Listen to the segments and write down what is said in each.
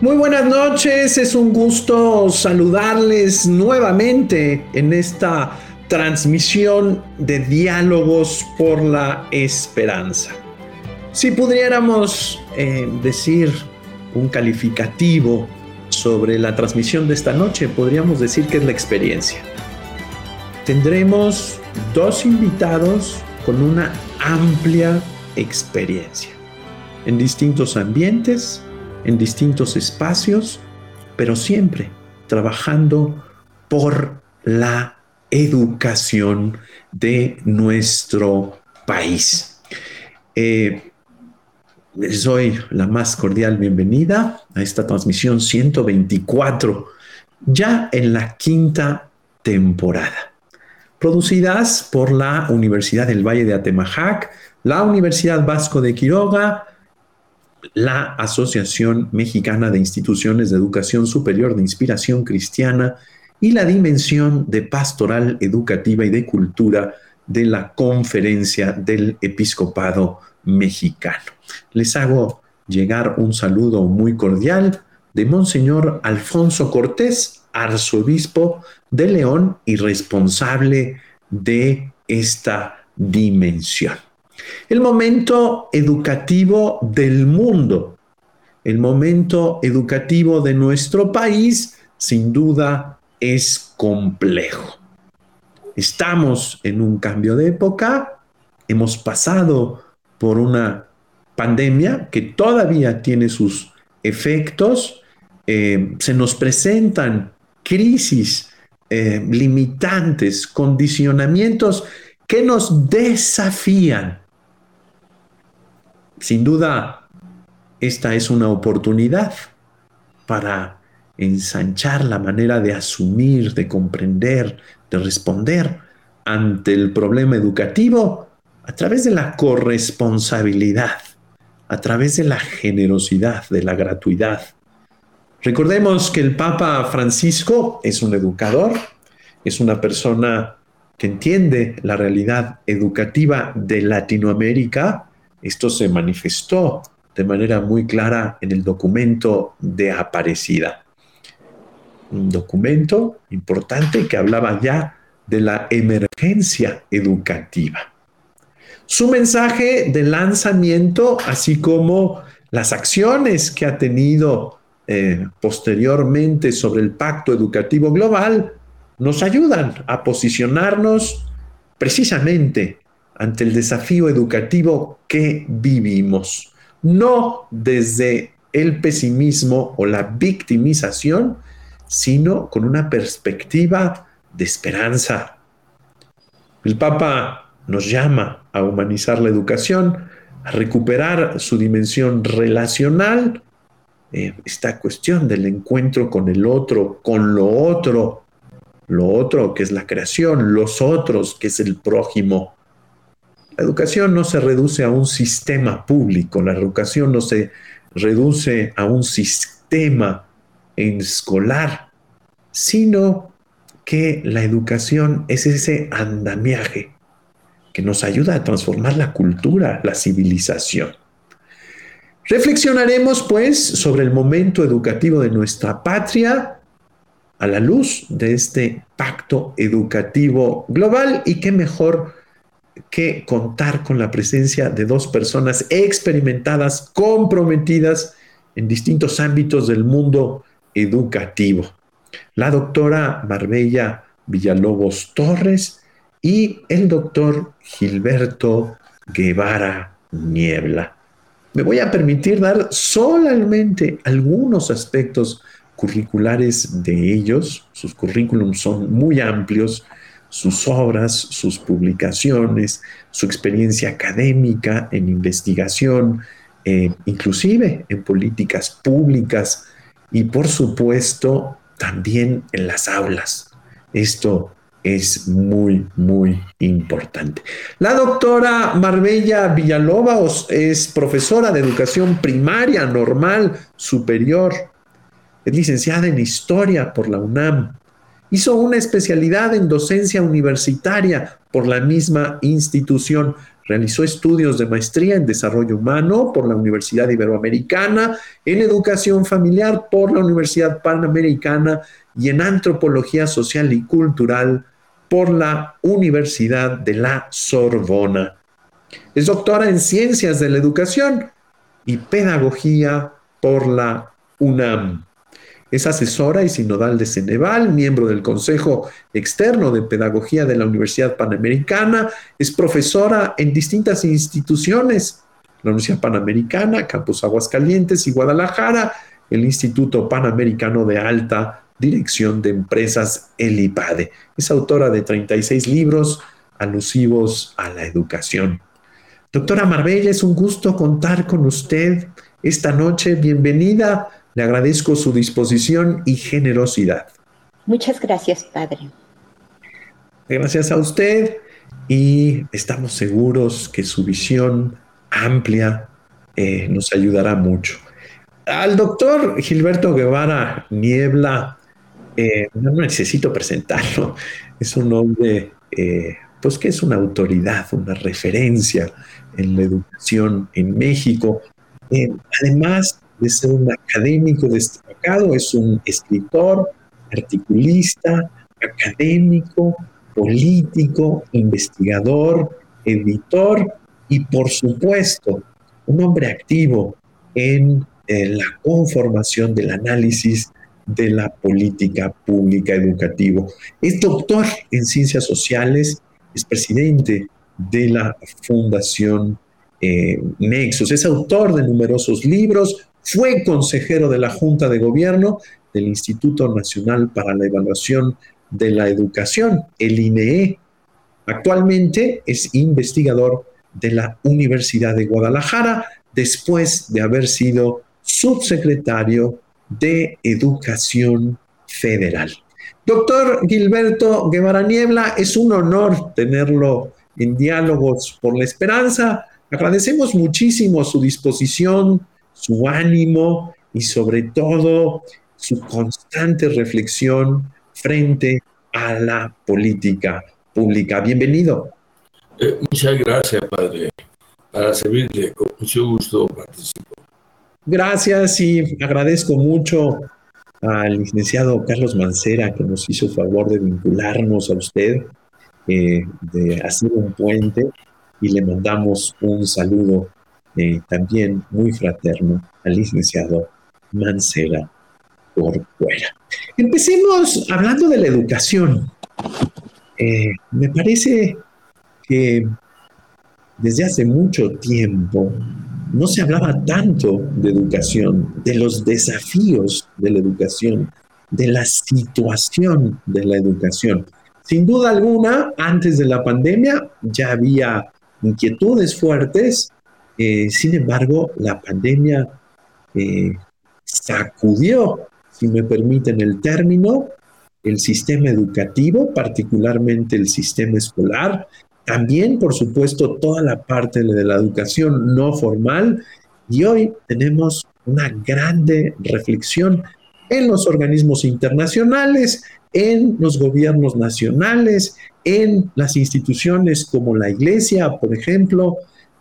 Muy buenas noches, es un gusto saludarles nuevamente en esta transmisión de diálogos por la esperanza. Si pudiéramos eh, decir un calificativo sobre la transmisión de esta noche, podríamos decir que es la experiencia. Tendremos dos invitados con una amplia experiencia en distintos ambientes, en distintos espacios, pero siempre trabajando por la educación de nuestro país. Eh, les doy la más cordial bienvenida a esta transmisión 124, ya en la quinta temporada, producidas por la Universidad del Valle de Atemajac, la Universidad Vasco de Quiroga, la Asociación Mexicana de Instituciones de Educación Superior de Inspiración Cristiana y la dimensión de pastoral educativa y de cultura de la Conferencia del Episcopado Mexicano. Les hago llegar un saludo muy cordial de Monseñor Alfonso Cortés, arzobispo de León y responsable de esta dimensión. El momento educativo del mundo, el momento educativo de nuestro país, sin duda, es complejo. Estamos en un cambio de época, hemos pasado por una pandemia que todavía tiene sus efectos, eh, se nos presentan crisis eh, limitantes, condicionamientos que nos desafían sin duda, esta es una oportunidad para ensanchar la manera de asumir, de comprender, de responder ante el problema educativo a través de la corresponsabilidad, a través de la generosidad, de la gratuidad. Recordemos que el Papa Francisco es un educador, es una persona que entiende la realidad educativa de Latinoamérica esto se manifestó de manera muy clara en el documento de Aparecida. Un documento importante que hablaba ya de la emergencia educativa. Su mensaje de lanzamiento, así como las acciones que ha tenido eh, posteriormente sobre el Pacto Educativo Global, nos ayudan a posicionarnos precisamente ante el desafío educativo que vivimos, no desde el pesimismo o la victimización, sino con una perspectiva de esperanza. El Papa nos llama a humanizar la educación, a recuperar su dimensión relacional, eh, esta cuestión del encuentro con el otro, con lo otro, lo otro que es la creación, los otros que es el prójimo, la educación no se reduce a un sistema público, la educación no se reduce a un sistema escolar, sino que la educación es ese andamiaje que nos ayuda a transformar la cultura, la civilización. Reflexionaremos pues sobre el momento educativo de nuestra patria a la luz de este pacto educativo global y qué mejor que contar con la presencia de dos personas experimentadas, comprometidas en distintos ámbitos del mundo educativo. La doctora Marbella Villalobos Torres y el doctor Gilberto Guevara Niebla. Me voy a permitir dar solamente algunos aspectos curriculares de ellos. Sus currículums son muy amplios sus obras, sus publicaciones, su experiencia académica en investigación, eh, inclusive en políticas públicas y por supuesto también en las aulas. Esto es muy, muy importante. La doctora Marbella Villalobos es profesora de educación primaria, normal, superior. Es licenciada en historia por la UNAM. Hizo una especialidad en docencia universitaria por la misma institución. Realizó estudios de maestría en desarrollo humano por la Universidad Iberoamericana, en educación familiar por la Universidad Panamericana y en antropología social y cultural por la Universidad de la Sorbona. Es doctora en ciencias de la educación y pedagogía por la UNAM. Es asesora y sinodal de Ceneval, miembro del Consejo Externo de Pedagogía de la Universidad Panamericana, es profesora en distintas instituciones, la Universidad Panamericana, Campus Aguascalientes y Guadalajara, el Instituto Panamericano de Alta Dirección de Empresas, el IPADE. Es autora de 36 libros alusivos a la educación. Doctora Marbella, es un gusto contar con usted esta noche. Bienvenida le agradezco su disposición y generosidad. Muchas gracias, Padre. Gracias a usted y estamos seguros que su visión amplia eh, nos ayudará mucho. Al doctor Gilberto Guevara Niebla, eh, no necesito presentarlo, es un hombre, eh, pues que es una autoridad, una referencia en la educación en México. además, de ser un académico destacado, es un escritor, articulista, académico, político, investigador, editor y por supuesto un hombre activo en eh, la conformación del análisis de la política pública educativa. Es doctor en ciencias sociales, es presidente de la Fundación eh, Nexos, es autor de numerosos libros, fue consejero de la Junta de Gobierno del Instituto Nacional para la Evaluación de la Educación, el INEE. Actualmente es investigador de la Universidad de Guadalajara después de haber sido subsecretario de Educación Federal. Doctor Gilberto Guevara Niebla, es un honor tenerlo en Diálogos por la Esperanza. Agradecemos muchísimo su disposición, su ánimo y sobre todo su constante reflexión frente a la política pública. Bienvenido. Eh, muchas gracias, padre. Para servirle, con mucho gusto participo. Gracias y agradezco mucho al licenciado Carlos Mancera que nos hizo favor de vincularnos a usted, eh, de hacer un puente y le mandamos un saludo eh, también muy fraterno al licenciado Mancera por fuera. Empecemos hablando de la educación. Eh, me parece que desde hace mucho tiempo no se hablaba tanto de educación, de los desafíos de la educación, de la situación de la educación. Sin duda alguna, antes de la pandemia ya había inquietudes fuertes eh, sin embargo, la pandemia eh, sacudió, si me permiten el término, el sistema educativo, particularmente el sistema escolar, también, por supuesto, toda la parte de la educación no formal. Y hoy tenemos una grande reflexión en los organismos internacionales, en los gobiernos nacionales, en las instituciones como la Iglesia, por ejemplo,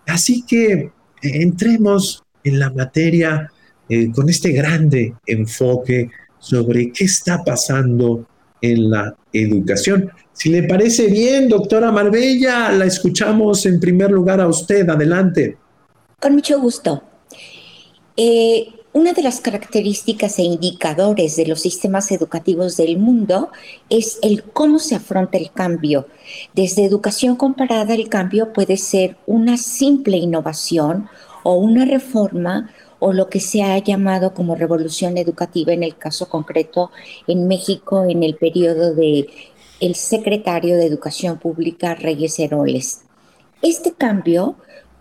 Así que eh, entremos en la materia eh, con este grande enfoque sobre qué está pasando en la educación. Si le parece bien, doctora Marbella, la escuchamos en primer lugar a usted. Adelante. Con mucho gusto. Eh, una de las características e indicadores de los sistemas educativos del mundo es el cómo se afronta el cambio. Desde educación comparada, el cambio puede ser una simple innovación o una reforma o lo que se ha llamado como revolución educativa en el caso concreto en México en el periodo de el secretario de Educación Pública Reyes Heroles. Este cambio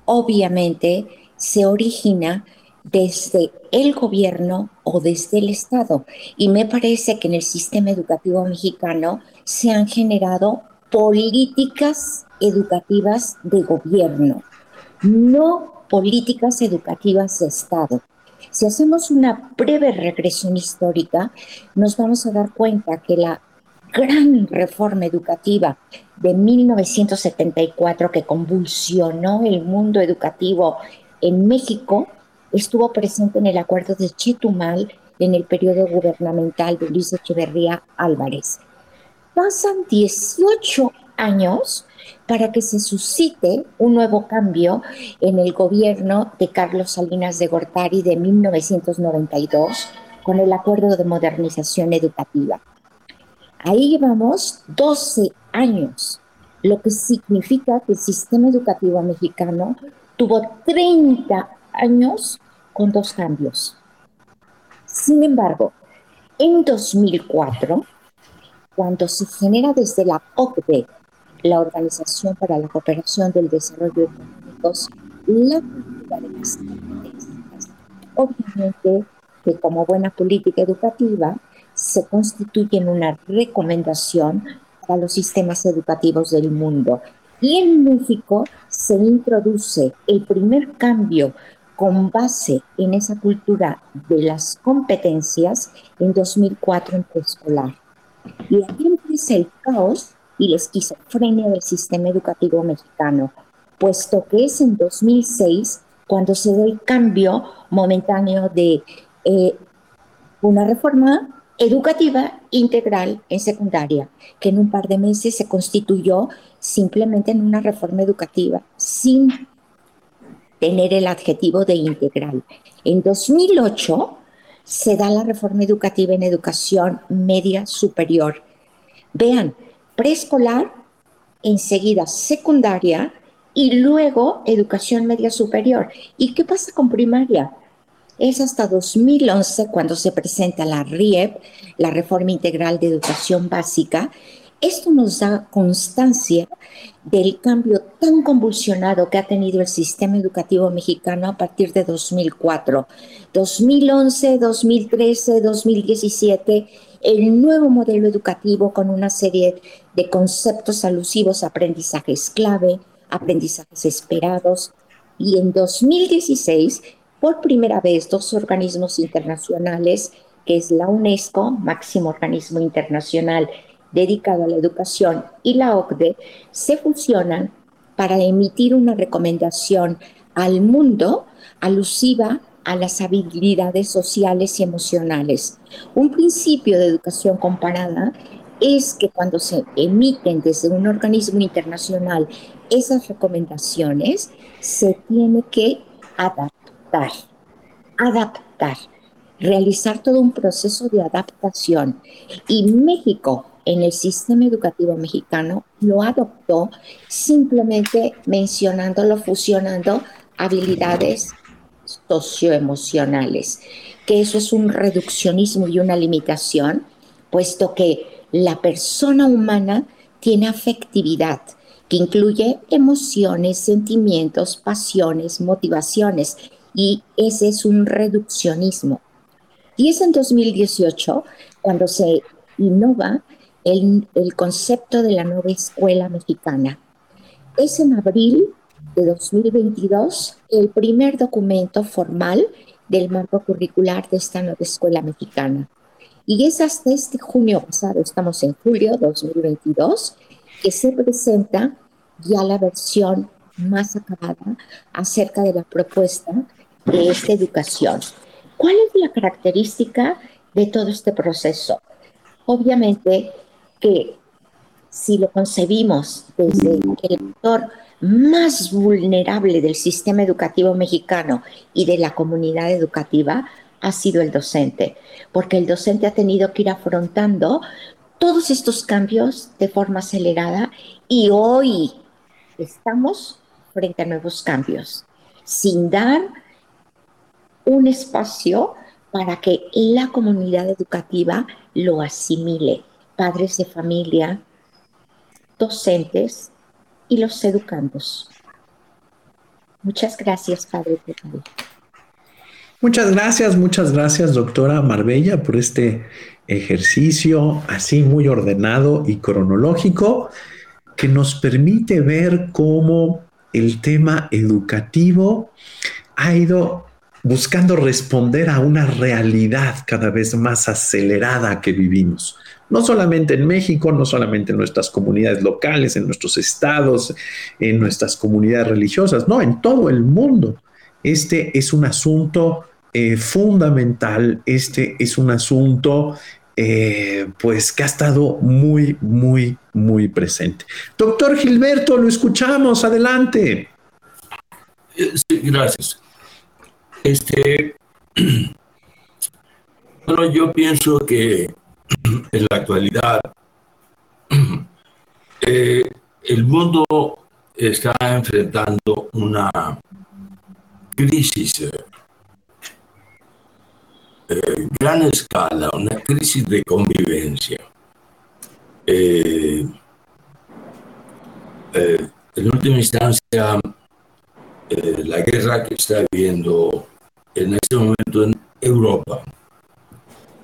obviamente se origina desde el gobierno o desde el Estado. Y me parece que en el sistema educativo mexicano se han generado políticas educativas de gobierno, no políticas educativas de Estado. Si hacemos una breve regresión histórica, nos vamos a dar cuenta que la gran reforma educativa de 1974 que convulsionó el mundo educativo en México estuvo presente en el acuerdo de Chetumal en el periodo gubernamental de Luis Echeverría Álvarez. Pasan 18 años para que se suscite un nuevo cambio en el gobierno de Carlos Salinas de Gortari de 1992 con el Acuerdo de Modernización Educativa. Ahí llevamos 12 años, lo que significa que el sistema educativo mexicano tuvo 30 años con dos cambios. Sin embargo, en 2004, cuando se genera desde la OCDE, la Organización para la Cooperación del Desarrollo Económico, la política de las competencias, obviamente que como buena política educativa se constituye en una recomendación para los sistemas educativos del mundo. Y en México se introduce el primer cambio con base en esa cultura de las competencias en 2004 en preescolar. Y aquí empieza el caos y la esquizofrenia del sistema educativo mexicano, puesto que es en 2006 cuando se da el cambio momentáneo de eh, una reforma educativa integral en secundaria, que en un par de meses se constituyó simplemente en una reforma educativa, sin tener el adjetivo de integral. En 2008 se da la reforma educativa en educación media superior. Vean, preescolar, enseguida secundaria y luego educación media superior. ¿Y qué pasa con primaria? Es hasta 2011 cuando se presenta la RIEP, la Reforma Integral de Educación Básica, esto nos da constancia del cambio tan convulsionado que ha tenido el sistema educativo mexicano a partir de 2004. 2011, 2013, 2017, el nuevo modelo educativo con una serie de conceptos alusivos a aprendizajes clave, aprendizajes esperados, y en 2016, por primera vez, dos organismos internacionales, que es la UNESCO, máximo organismo internacional dedicado a la educación y la OCDE se fusionan para emitir una recomendación al mundo alusiva a las habilidades sociales y emocionales. Un principio de educación comparada es que cuando se emiten desde un organismo internacional esas recomendaciones, se tiene que adaptar, adaptar, realizar todo un proceso de adaptación. Y México en el sistema educativo mexicano lo adoptó simplemente mencionándolo, fusionando habilidades socioemocionales, que eso es un reduccionismo y una limitación, puesto que la persona humana tiene afectividad, que incluye emociones, sentimientos, pasiones, motivaciones, y ese es un reduccionismo. Y es en 2018 cuando se innova el, concepto de la nueva escuela mexicana. Es en abril de 2022 el primer documento formal del marco curricular de esta nueva escuela mexicana. Y es hasta este junio pasado, estamos en julio 2022, que se presenta ya la versión más acabada acerca de la propuesta de esta educación. ¿Cuál es la característica de todo este proceso? Obviamente que si lo concebimos desde el actor más vulnerable del sistema educativo mexicano y de la comunidad educativa, ha sido el docente, porque el docente ha tenido que ir afrontando todos estos cambios de forma acelerada y hoy estamos frente a nuevos cambios, sin dar un espacio para que la comunidad educativa lo asimile padres de familia, docentes y los educandos. Muchas gracias, Padre. Muchas gracias, muchas gracias, doctora Marbella, por este ejercicio así muy ordenado y cronológico que nos permite ver cómo el tema educativo ha ido buscando responder a una realidad cada vez más acelerada que vivimos. No solamente en México, no solamente en nuestras comunidades locales, en nuestros estados, en nuestras comunidades religiosas, no, en todo el mundo. Este es un asunto eh, fundamental, este es un asunto eh, pues que ha estado muy, muy, muy presente. Doctor Gilberto, lo escuchamos, adelante. Eh, sí, gracias. Este, bueno, yo pienso que en la actualidad eh, el mundo está enfrentando una crisis eh, gran escala, una crisis de convivencia. Eh, eh, en última instancia, la guerra que está habiendo en este momento en Europa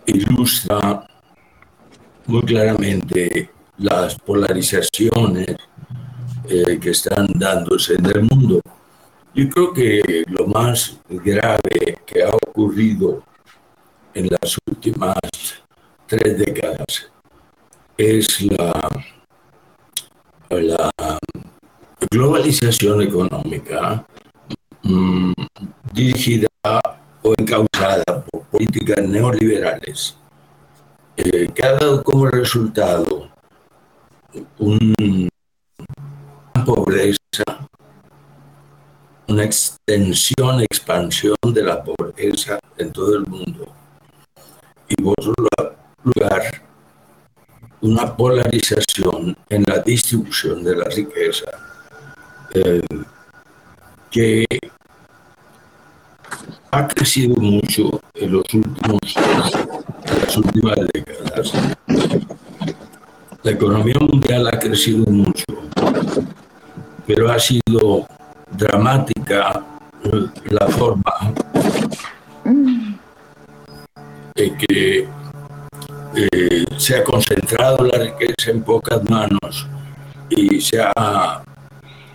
ilustra muy claramente las polarizaciones que están dándose en el mundo. Yo creo que lo más grave que ha ocurrido en las últimas tres décadas es la, la globalización económica mm, dirigida o encausada por políticas neoliberales eh, que ha dado como resultado una pobreza, una extensión, expansión de la pobreza en todo el mundo. Y por otro lugar una polarización en la distribución de la riqueza eh, que ha crecido mucho en los últimos en las últimas décadas. La economía mundial ha crecido mucho, pero ha sido dramática la forma que eh, se ha concentrado la riqueza en pocas manos y se ha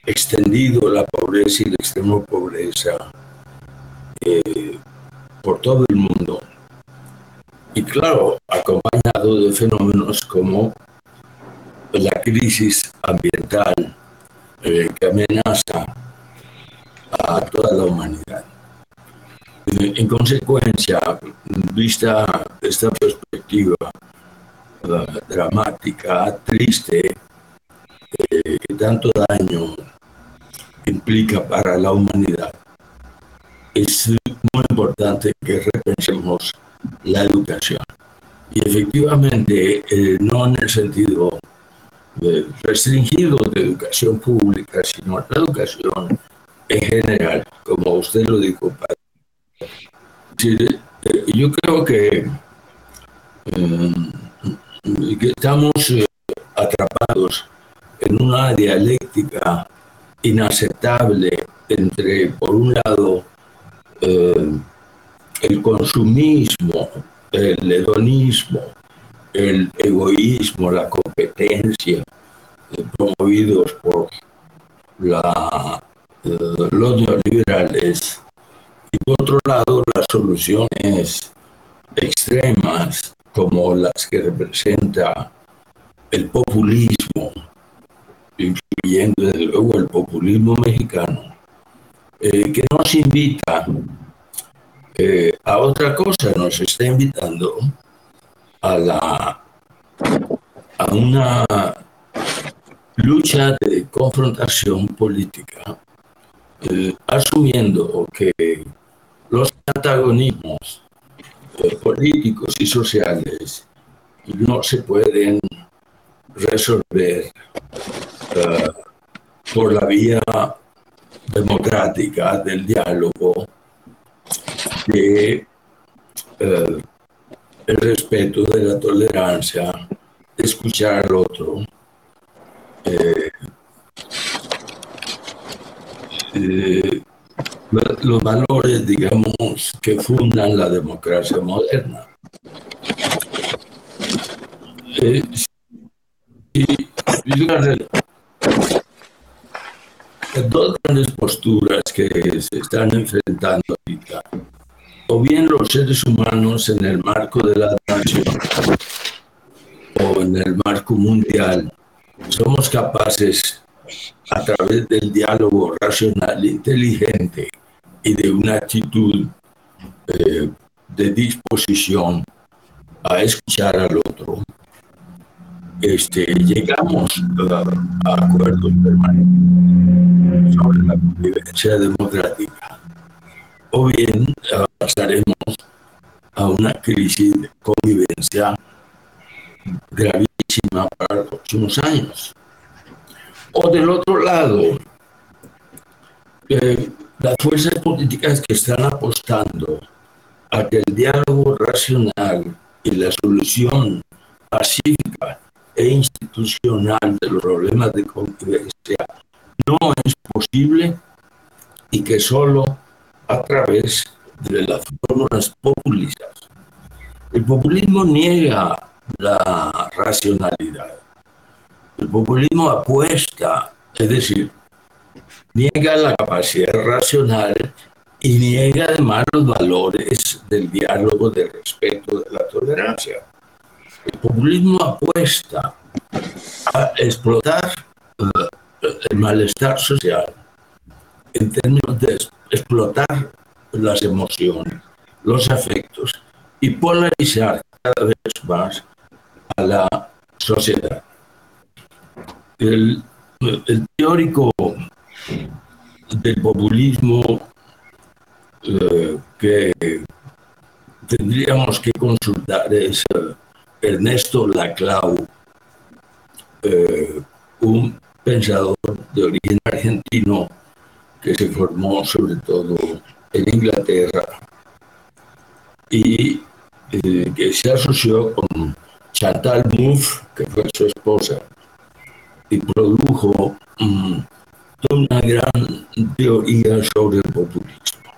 extendido la pobreza y la extrema pobreza eh, por todo el mundo. Y claro, acompañado de fenómenos como la crisis ambiental eh, que amenaza a toda la humanidad. En consecuencia, vista esta perspectiva dramática, triste, eh, que tanto daño implica para la humanidad, es muy importante que repensemos la educación. Y efectivamente, eh, no en el sentido restringido de educación pública, sino la educación en general, como usted lo dijo, padre eh, yo creo que, eh, estamos eh, atrapados en una dialéctica inaceptable entre, por un lado, el consumismo, el hedonismo, el egoísmo, la competencia, promovidos por la, los neoliberales. Y por otro lado, las soluciones extremas, como las que representa el populismo, incluyendo desde luego el populismo mexicano, que nos invita eh, a otra cosa, nos está invitando a, la, a una lucha de confrontación política, eh, asumiendo que los antagonismos eh, políticos y sociales no se pueden resolver por la vía democrática del diálogo, de eh, el respeto de la tolerancia, escuchar al otro. los valores, digamos, que fundan la democracia moderna. Eh, y, dos grandes posturas que se están enfrentando ahorita o bien los seres humanos en el marco de la nación o en el marco mundial somos capaces a través del diálogo racional, inteligente y de una actitud eh, de disposición a escuchar al otro, este, llegamos a, acuerdos permanentes sobre la convivencia democrática. O bien pasaremos a una crisis de convivencia gravísima para los próximos años. O del otro lado, eh, las fuerzas políticas que están apostando a que el diálogo racional y la solución pacífica e institucional de los problemas de convivencia no es posible y que solo a través de las fórmulas populistas. El populismo niega la racionalidad. El populismo apuesta, es decir, niega la capacidad racional y niega además los valores del diálogo, del respeto, de la tolerancia. El populismo apuesta a explotar eh, el malestar social en términos de explotar las emociones, los afectos y polarizar cada vez más a la sociedad. El, teórico del populismo eh, que tendríamos que consultar es Ernesto Laclau, eh, un pensador de origen argentino que se formó sobre todo en Inglaterra y que se asoció con Chantal Mouffe, que fue su esposa, y produjo mm, una gran teoría sobre el populismo.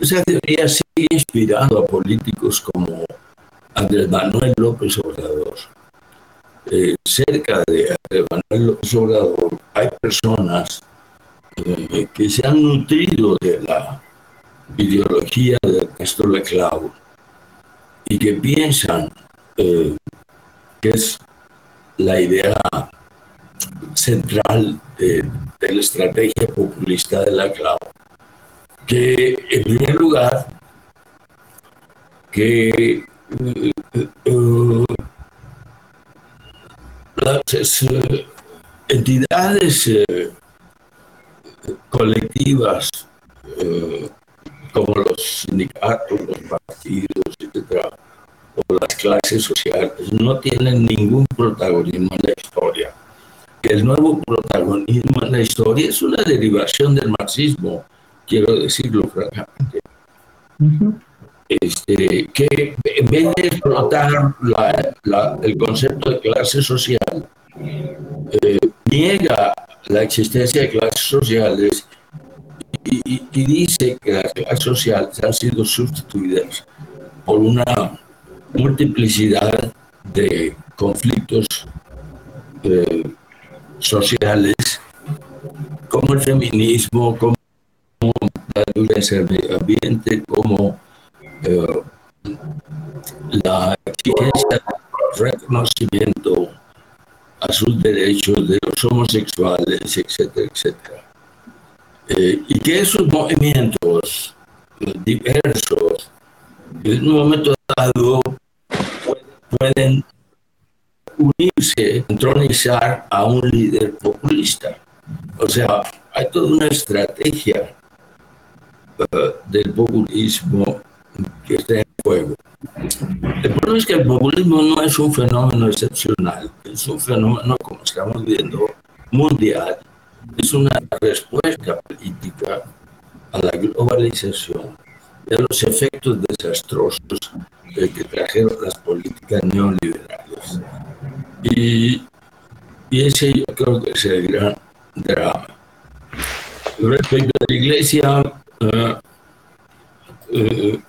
Esa teoría sigue inspirando a políticos como Andrés Manuel López Obrador. Eh, cerca de Andrés Manuel López Obrador hay personas eh, que se han nutrido de la ideología de Ernesto Leclau y que piensan eh, que es la idea central de, la estrategia populista de la que en primer lugar que las uh, entidades uh, colectivas como los sindicatos, los partidos, etcétera, o las clases sociales no tienen ningún protagonismo en la historia. El nuevo protagonismo en la historia es una derivación del marxismo quiero decirlo francamente, este, que en vez de explotar el concepto de clase social, eh, niega la existencia de clases sociales y, dice que las clases sociales han sido sustituidas por una multiplicidad de conflictos eh, sociales como el feminismo, como la violencia del ambiente, como eh, la exigencia de reconocimiento a sus derechos de los homosexuales, etcétera, etcétera. Eh, y que esos movimientos diversos, en un momento dado, pueden unirse, entronizar a un líder populista. O sea, hay toda una estrategia uh, del populismo que está en juego. El problema es que el populismo no es un fenómeno excepcional, es un fenómeno, como estamos viendo, mundial. Es una respuesta política a la globalización y a los efectos desastrosos que trajeron las políticas neoliberales. Y, y ese yo creo que es el gran drama. Respecto a la iglesia, uh, uh,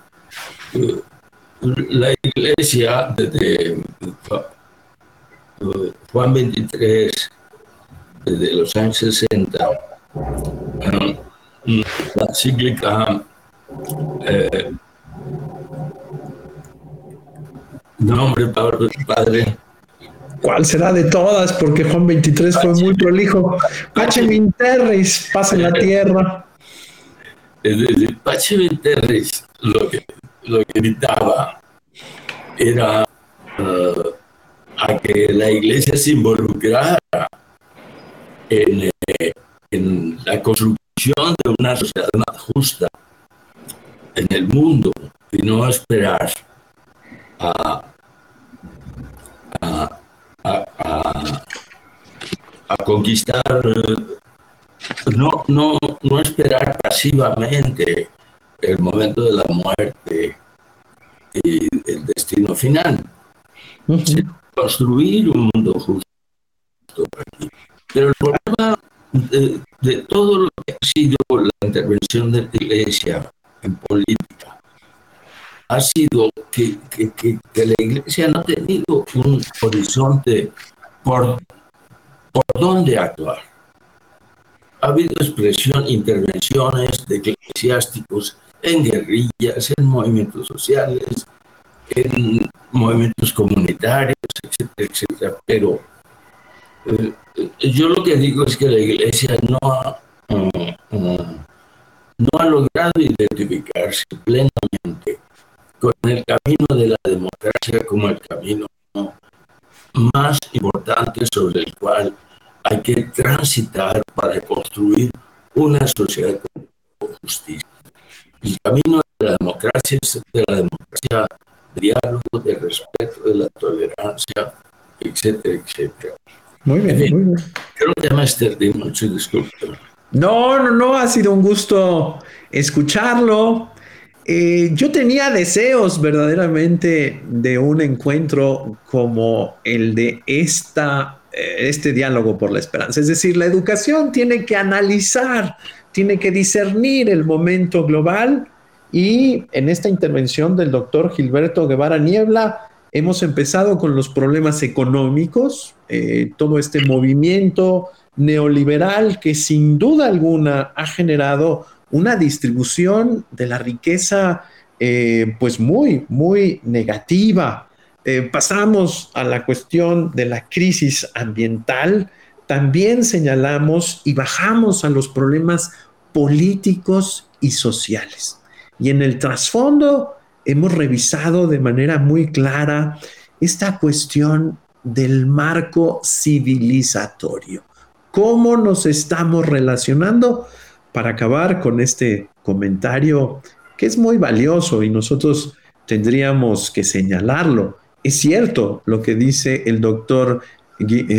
la iglesia desde Juan 23, desde los años 60, la cíclica No, hombre, padre. ¿Cuál será de todas? Porque Juan 23 fue muy prolijo. Pachem Terris, pasa en la tierra. Pachem Terris lo que, lo que gritaba era uh, a que la iglesia se involucrara en, eh, en la construcción de una sociedad más justa en el mundo y no esperar a, a, conquistar, no, no, no esperar pasivamente el momento de la muerte y el destino final, construir un mundo justo aquí. Pero el problema de, de, todo lo que ha sido la intervención de la Iglesia en política ha sido que, que, que, la Iglesia no ha tenido un horizonte por, por dónde actuar. Ha habido expresión, intervenciones de eclesiásticos en guerrillas, en movimientos sociales, en movimientos comunitarios, etcétera, etcétera. Pero eh, yo lo que digo es que la Iglesia no ha, uh, uh, no ha logrado identificarse plenamente con el camino de la democracia como el camino más importante sobre el cual hay que transitar para construir una sociedad con justicia. El camino de la democracia es de la democracia de diálogo, de respeto, de la tolerancia, etcétera, etcétera. Muy bien, muy bien. Creo que mucho, disculpe. No, no, no, ha sido un gusto escucharlo. Eh, yo tenía deseos verdaderamente de un encuentro como el de esta, eh, este diálogo por la esperanza. Es decir, la educación tiene que analizar, tiene que discernir el momento global y en esta intervención del doctor Gilberto Guevara Niebla hemos empezado con los problemas económicos, eh, todo este movimiento neoliberal que sin duda alguna ha generado una distribución de la riqueza eh, pues muy, muy negativa. Eh, pasamos a la cuestión de la crisis ambiental, también señalamos y bajamos a los problemas políticos y sociales. Y en el trasfondo hemos revisado de manera muy clara esta cuestión del marco civilizatorio cómo nos estamos relacionando para acabar con este comentario que es muy valioso y nosotros tendríamos que señalarlo. Es cierto lo que dice el doctor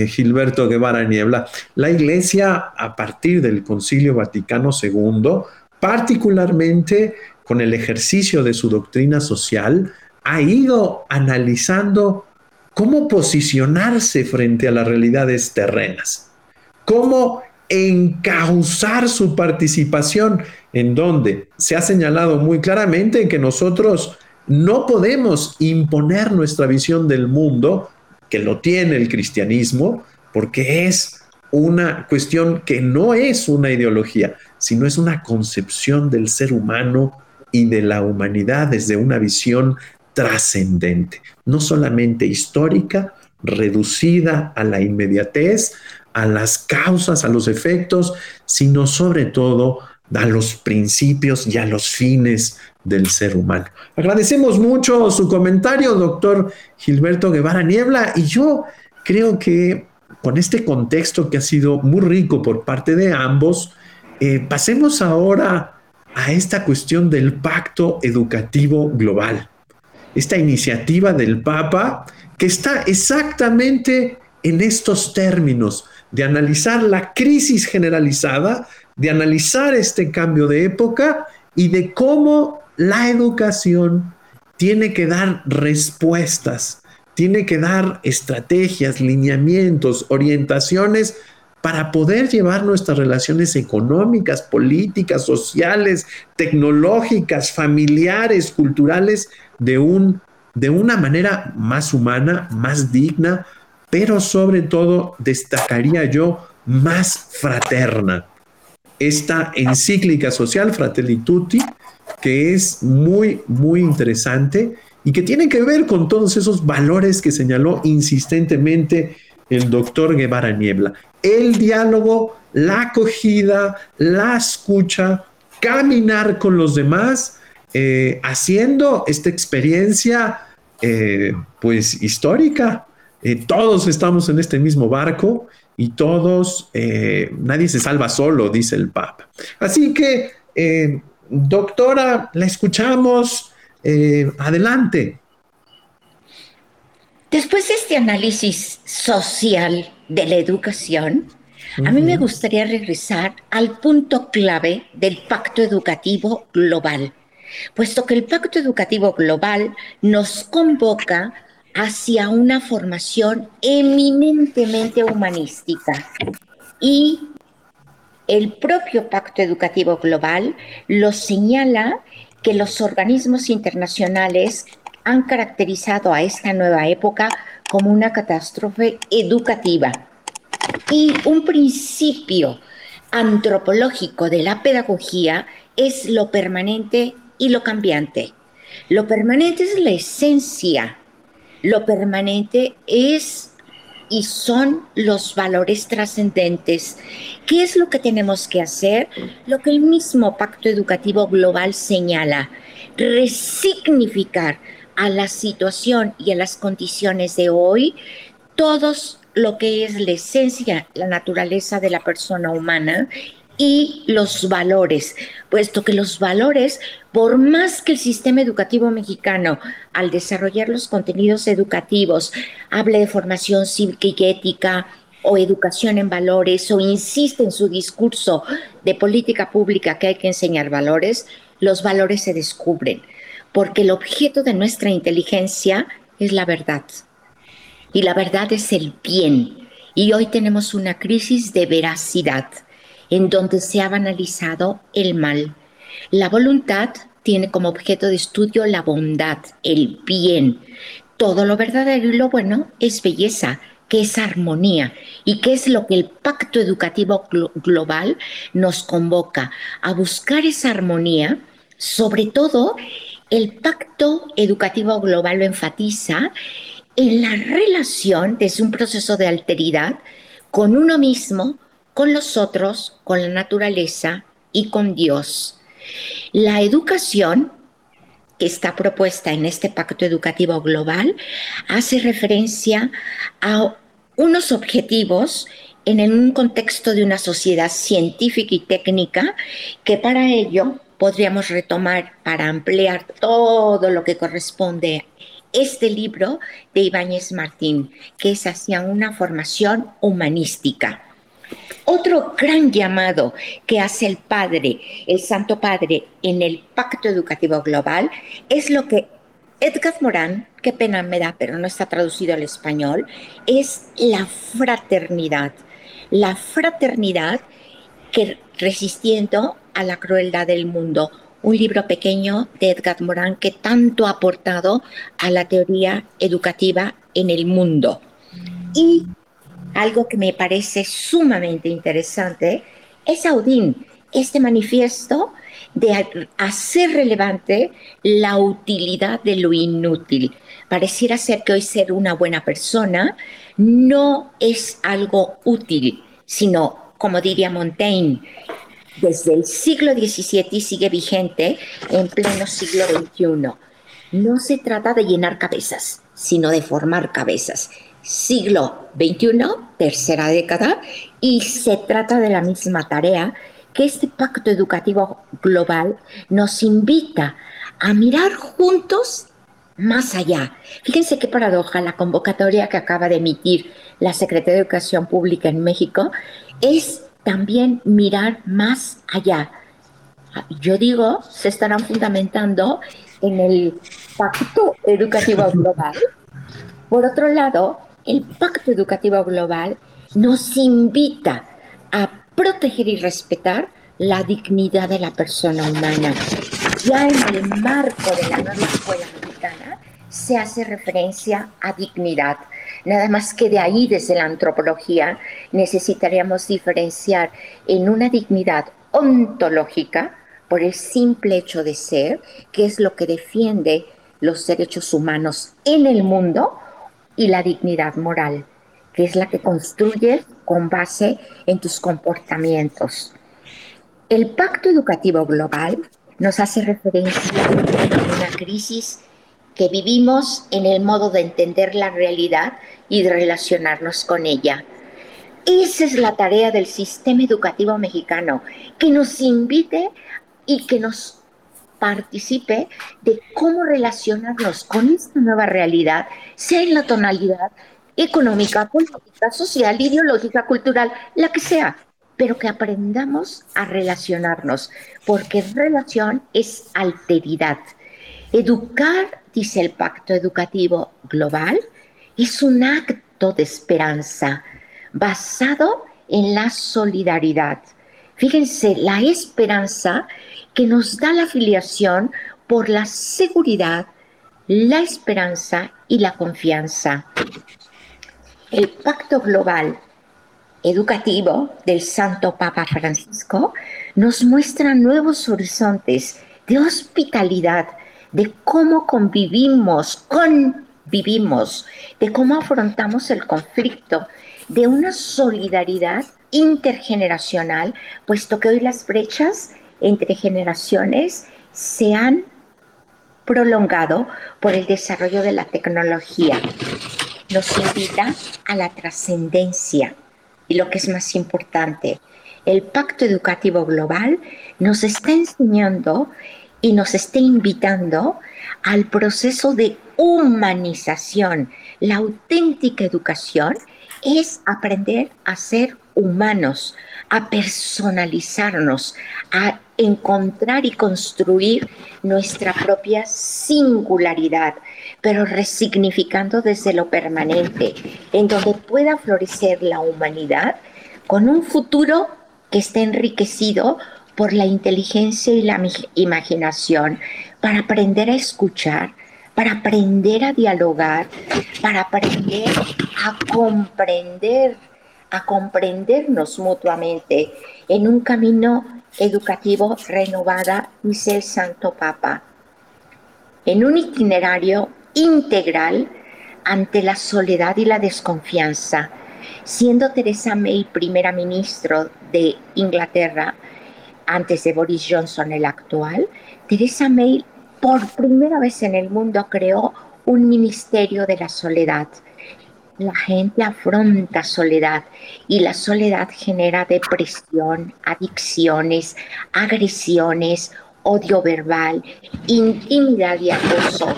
Gilberto Guevara Niebla. La Iglesia, a partir del Concilio Vaticano II, particularmente con el ejercicio de su doctrina social, ha ido analizando cómo posicionarse frente a las realidades terrenas cómo encauzar su participación, en donde se ha señalado muy claramente que nosotros no podemos imponer nuestra visión del mundo, que lo tiene el cristianismo, porque es una cuestión que no es una ideología, sino es una concepción del ser humano y de la humanidad desde una visión trascendente, no solamente histórica, reducida a la inmediatez, a las causas, a los efectos, sino sobre todo a los principios y a los fines del ser humano. Agradecemos mucho su comentario, doctor Gilberto Guevara Niebla, y yo creo que con este contexto que ha sido muy rico por parte de ambos, eh, pasemos ahora a esta cuestión del pacto educativo global, esta iniciativa del Papa que está exactamente en estos términos, de analizar la crisis generalizada, de analizar este cambio de época y de cómo la educación tiene que dar respuestas, tiene que dar estrategias, lineamientos, orientaciones para poder llevar nuestras relaciones económicas, políticas, sociales, tecnológicas, familiares, culturales, de, un, de una manera más humana, más digna, pero sobre todo destacaría yo más fraterna. Esta encíclica social, Fratelli Tutti, que es muy, muy interesante y que tienen que ver con todos esos valores que señaló insistentemente el doctor Guevara Niebla. El diálogo, la acogida, la escucha, caminar con los demás, eh, haciendo esta experiencia eh, pues histórica. Eh, todos estamos en este mismo barco y todos, nadie se salva solo, dice el Papa. Así que, doctora, la escuchamos. adelante. Después de este análisis social de la educación, a mí me gustaría regresar al punto clave del pacto educativo global, puesto que el pacto educativo global nos convoca hacia una formación eminentemente humanística y el propio pacto educativo global lo señala que los organismos internacionales han caracterizado a esta nueva época como una catástrofe educativa. Y un principio antropológico de la pedagogía es lo permanente y lo cambiante. Lo permanente es la esencia, lo permanente es y son los valores trascendentes. ¿Qué es lo que tenemos que hacer? Lo que el mismo Pacto Educativo Global señala, resignificar a la situación y a las condiciones de hoy, todos lo que es la esencia, la naturaleza de la persona humana y los valores, puesto que los valores, por más que el sistema educativo mexicano, al desarrollar los contenidos educativos, hable de formación cívica y ética, o educación en valores, o insiste en su discurso de política pública que hay que enseñar valores, los valores se descubren porque el objeto de nuestra inteligencia es la verdad. Y la verdad es el bien. Y hoy tenemos una crisis de veracidad en donde se ha banalizado el mal. La voluntad tiene como objeto de estudio la bondad, el bien. Todo lo verdadero y lo bueno es belleza, que es armonía y que es lo que el pacto educativo global nos convoca a buscar esa armonía, sobre todo el Pacto Educativo Global lo enfatiza en la relación desde un proceso de alteridad con uno mismo, con los otros, con la naturaleza y con Dios. La educación que está propuesta en este Pacto Educativo Global hace referencia a unos objetivos en un contexto de una sociedad científica y técnica que para ello podríamos retomar para ampliar todo lo que corresponde este libro de Ibáñez Martín, que es hacia una formación humanística. Otro gran llamado que hace el Padre, el Santo Padre, en el Pacto Educativo Global es lo que Edgar Morán, qué pena me da, pero no está traducido al español, es la fraternidad. La fraternidad que resistiendo a la crueldad del mundo. Un libro pequeño de Edgar Morin que tanto ha aportado a la teoría educativa en el mundo. Y algo que me parece sumamente interesante es Audin, este manifiesto de hacer relevante la utilidad de lo inútil. Pareciera ser que hoy ser una buena persona no es algo útil, sino, como diría Montaigne, desde el siglo XVII y sigue vigente en pleno siglo XXI. No se trata de llenar cabezas, sino de formar cabezas. Siglo XXI, tercera década, y se trata de la misma tarea que este pacto educativo global nos invita a mirar juntos más allá. Fíjense qué paradoja la convocatoria que acaba de emitir la Secretaría de Educación Pública en México es también mirar más allá. Yo digo, se estarán fundamentando en el Pacto Educativo Global. Por otro lado, el Pacto Educativo Global nos invita a proteger y respetar la dignidad de la persona humana. Ya en el marco de la nueva escuela mexicana se hace referencia a dignidad. Nada más que de ahí, desde la antropología, necesitaríamos diferenciar en una dignidad ontológica por el simple hecho de ser, que es lo que defiende los derechos humanos en el mundo y la dignidad moral, que es la que construyes con base en tus comportamientos. El Pacto Educativo Global nos hace referencia a una crisis que vivimos en el modo de entender la realidad y de relacionarnos con ella. Esa es la tarea del sistema educativo mexicano, que nos invite y que nos participe de cómo relacionarnos con esta nueva realidad, sea en la tonalidad económica, política, social, ideológica, cultural, la que sea, pero que aprendamos a relacionarnos, porque relación es alteridad. Educar, dice el Pacto Educativo Global, es un acto de esperanza basado en la solidaridad. Fíjense, la esperanza que nos da la afiliación por la seguridad, la esperanza y la confianza. El Pacto Global Educativo del Santo Papa Francisco nos muestra nuevos horizontes de hospitalidad, de cómo convivimos, convivimos, de cómo afrontamos el conflicto, de una solidaridad intergeneracional, puesto que hoy las brechas entre generaciones se han prolongado por el desarrollo de la tecnología. Nos invita a la trascendencia y lo que es más importante, el Pacto Educativo Global nos está enseñando y nos está invitando al proceso de humanización. La auténtica educación es aprender a ser humanos, a personalizarnos, a encontrar y construir nuestra propia singularidad, pero resignificando desde lo permanente, en donde pueda florecer la humanidad con un futuro que esté enriquecido por la inteligencia y la imaginación, para aprender a escuchar, para aprender a dialogar, para aprender a comprender, a comprendernos mutuamente en un camino educativo renovada, dice el Santo Papa, en un itinerario integral ante la soledad y la desconfianza, siendo Teresa May primera ministro de Inglaterra antes de Boris Johnson el actual, Teresa May por primera vez en el mundo creó un ministerio de la soledad. La gente afronta soledad y la soledad genera depresión, adicciones, agresiones, odio verbal, intimidad y acoso,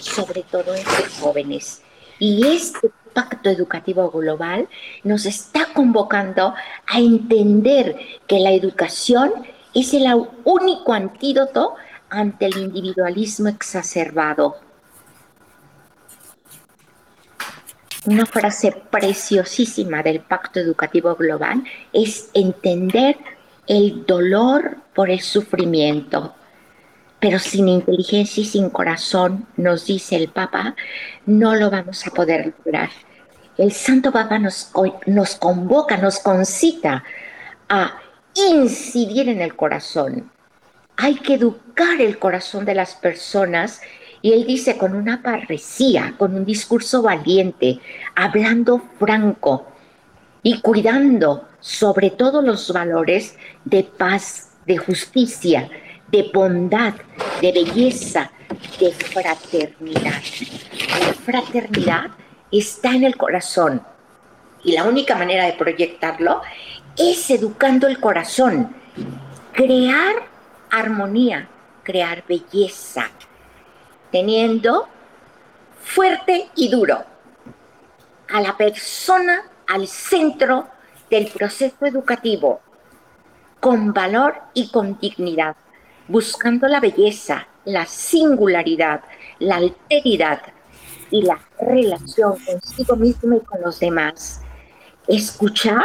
sobre todo entre jóvenes. Y este pacto educativo global nos está convocando a entender que la educación es el único antídoto ante el individualismo exacerbado. Una frase preciosísima del Pacto Educativo Global es entender el dolor por el sufrimiento. Pero sin inteligencia y sin corazón, nos dice el Papa, no lo vamos a poder lograr. El Santo Papa nos, nos convoca, nos concita a incidir en el corazón, hay que educar el corazón de las personas y él dice con una parresía, con un discurso valiente, hablando franco y cuidando sobre todo los valores de paz, de justicia, de bondad, de belleza, de fraternidad. La fraternidad está en el corazón y la única manera de proyectarlo es educando el corazón, crear armonía, crear belleza, teniendo fuerte y duro a la persona al centro del proceso educativo, con valor y con dignidad, buscando la belleza, la singularidad, la alteridad y la relación consigo mismo y con los demás. Escuchar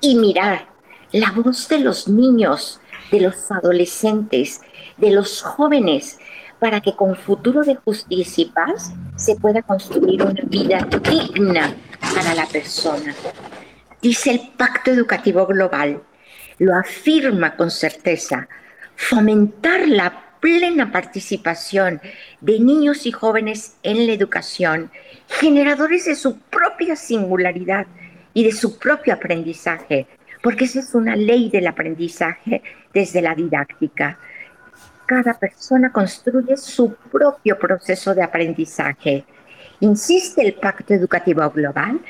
y mirar la voz de los niños, de los adolescentes, de los jóvenes, para que con futuro de justicia y paz se pueda construir una vida digna para la persona. Dice el Pacto Educativo Global, lo afirma con certeza, fomentar la plena participación de niños y jóvenes en la educación, generadores de su propia singularidad y de su propio aprendizaje, porque esa es una ley del aprendizaje desde la didáctica. Cada persona construye su propio proceso de aprendizaje. Insiste el Pacto Educativo Global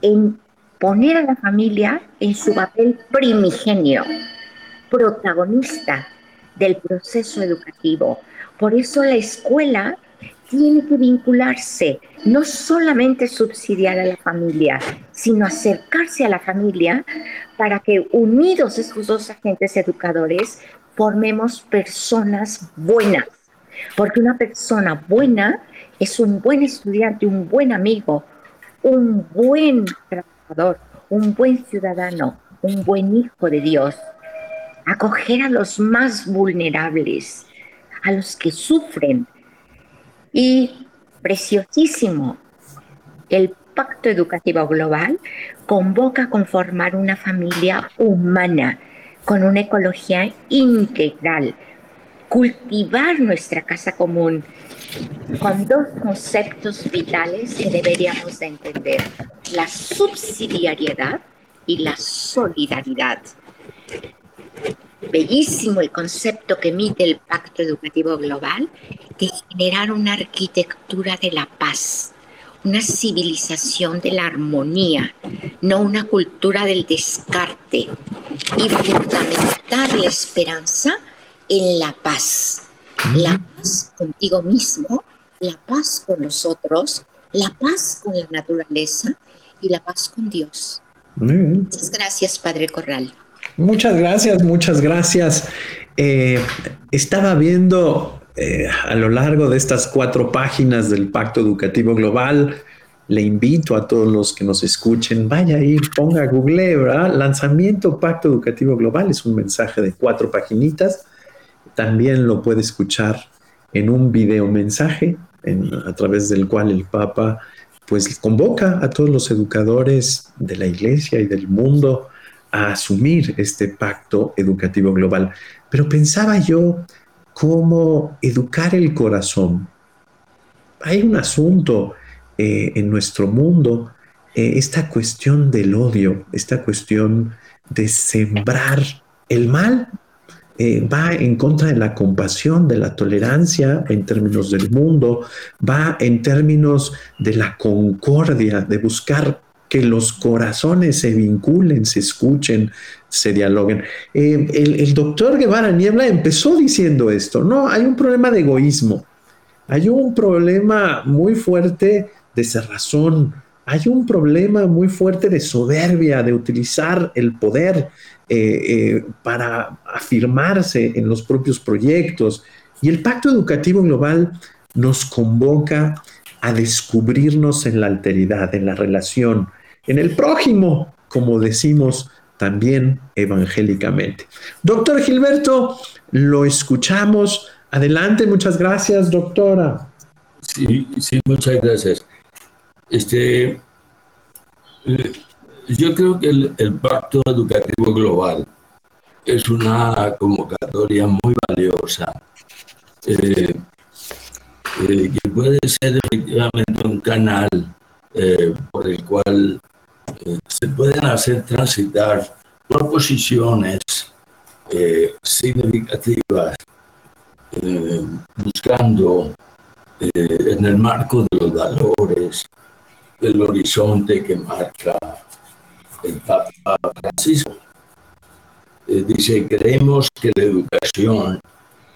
en poner a la familia en su papel primigenio, protagonista del proceso educativo. Por eso la escuela tiene que vincularse, no solamente subsidiar a la familia, sino acercarse a la familia para que unidos esos dos agentes educadores formemos personas buenas. Porque una persona buena es un buen estudiante, un buen amigo, un buen trabajador, un buen ciudadano, un buen hijo de Dios. Acoger a los más vulnerables, a los que sufren, y preciosísimo, el Pacto Educativo Global convoca a conformar una familia humana con una ecología integral, cultivar nuestra casa común con dos conceptos vitales que deberíamos de entender, la subsidiariedad y la solidaridad. Bellísimo el concepto que emite el Pacto Educativo Global de generar una arquitectura de la paz, una civilización de la armonía, no una cultura del descarte, y fundamentar la esperanza en la paz. La paz contigo mismo, la paz con los otros, la paz con la naturaleza y la paz con Dios. Muchas gracias, Padre Corral. Muchas gracias, muchas gracias. Eh, estaba viendo eh, a lo largo de estas cuatro páginas del Pacto Educativo Global, le invito a todos los que nos escuchen, vaya ahí, ponga Google, ¿verdad? Lanzamiento Pacto Educativo Global es un mensaje de cuatro paginitas. También lo puede escuchar en un video mensaje a través del cual el Papa pues convoca a todos los educadores de la iglesia y del mundo a asumir este pacto educativo global. Pero pensaba yo cómo educar el corazón. Hay un asunto eh, en nuestro mundo, eh, esta cuestión del odio, esta cuestión de sembrar el mal, eh, va en contra de la compasión, de la tolerancia en términos del mundo, va en términos de la concordia, de buscar que los corazones se vinculen, se escuchen, se dialoguen. Eh, el, doctor Guevara Niebla empezó diciendo esto, no, hay un problema de egoísmo, hay un problema muy fuerte de cerrazón, hay un problema muy fuerte de soberbia, de utilizar el poder eh, eh, para afirmarse en los propios proyectos. Y el Pacto Educativo Global nos convoca a descubrirnos en la alteridad, en la relación, en el prójimo, como decimos también evangélicamente. Doctor Gilberto, lo escuchamos. Adelante, muchas gracias, doctora. Sí, sí, muchas gracias. Este, eh, yo creo que el, Pacto Educativo Global es una convocatoria muy valiosa, eh, eh, que puede ser efectivamente un canal por el cual se pueden hacer transitar proposiciones eh, significativas eh, buscando eh, en el marco de los valores del horizonte que marca el Papa Francisco. dice, creemos que la educación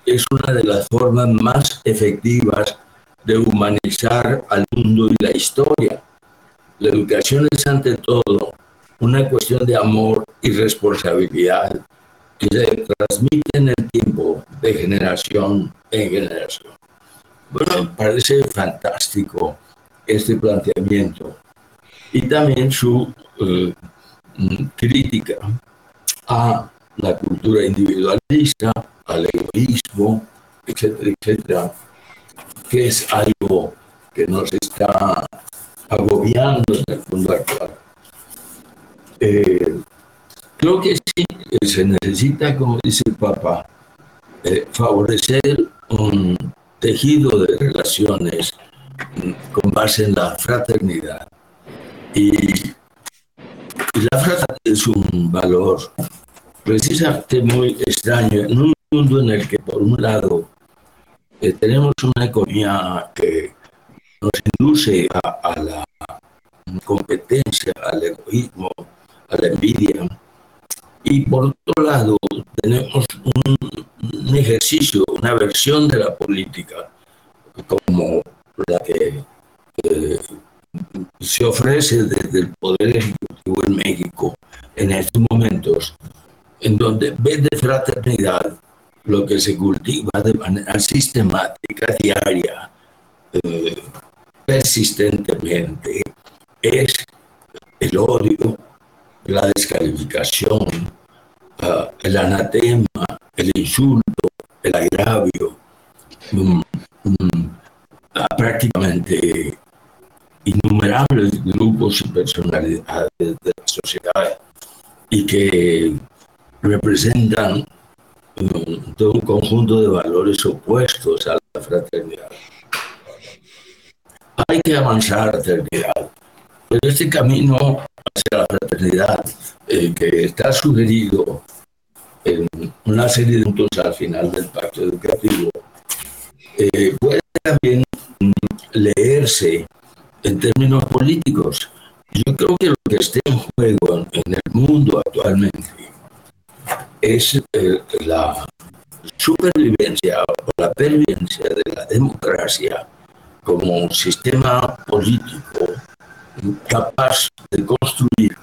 es una de las formas más efectivas de humanizar al mundo y la historia la educación es ante todo una cuestión de amor y responsabilidad que se transmite en el tiempo de generación en generación. Bueno, parece fantástico este planteamiento y también su eh, crítica a la cultura individualista, al egoísmo, etcétera, etcétera, que es algo que nos está agobiando en el mundo actual. Eh, creo que sí, se necesita, como dice el Papa, eh, favorecer un tejido de relaciones con base en la fraternidad. Y, la fraternidad es un valor precisamente muy extraño en un mundo en el que por un lado eh, tenemos una economía que nos induce a, la competencia, al egoísmo, a la envidia, y por otro lado, tenemos un, ejercicio, una versión de la política, como la que eh, se ofrece desde el Poder Ejecutivo en México en estos momentos, en donde en vez de fraternidad, lo que se cultiva de manera sistemática, diaria, eh, persistentemente, es el odio, la descalificación, uh, el anatema, el insulto, el agravio, um, um, uh, prácticamente innumerables grupos y personalidades de la sociedad y que representan um, todo un conjunto de valores opuestos a la fraternidad. Hay que avanzar a la fraternidad, pero este camino hacia la fraternidad eh, que está sugerido en una serie de puntos al final del pacto educativo, eh, puede también mm, leerse en términos políticos. Yo creo que lo que está en juego en el mundo actualmente es eh, la supervivencia o la pervivencia de la democracia como un sistema político capaz de construir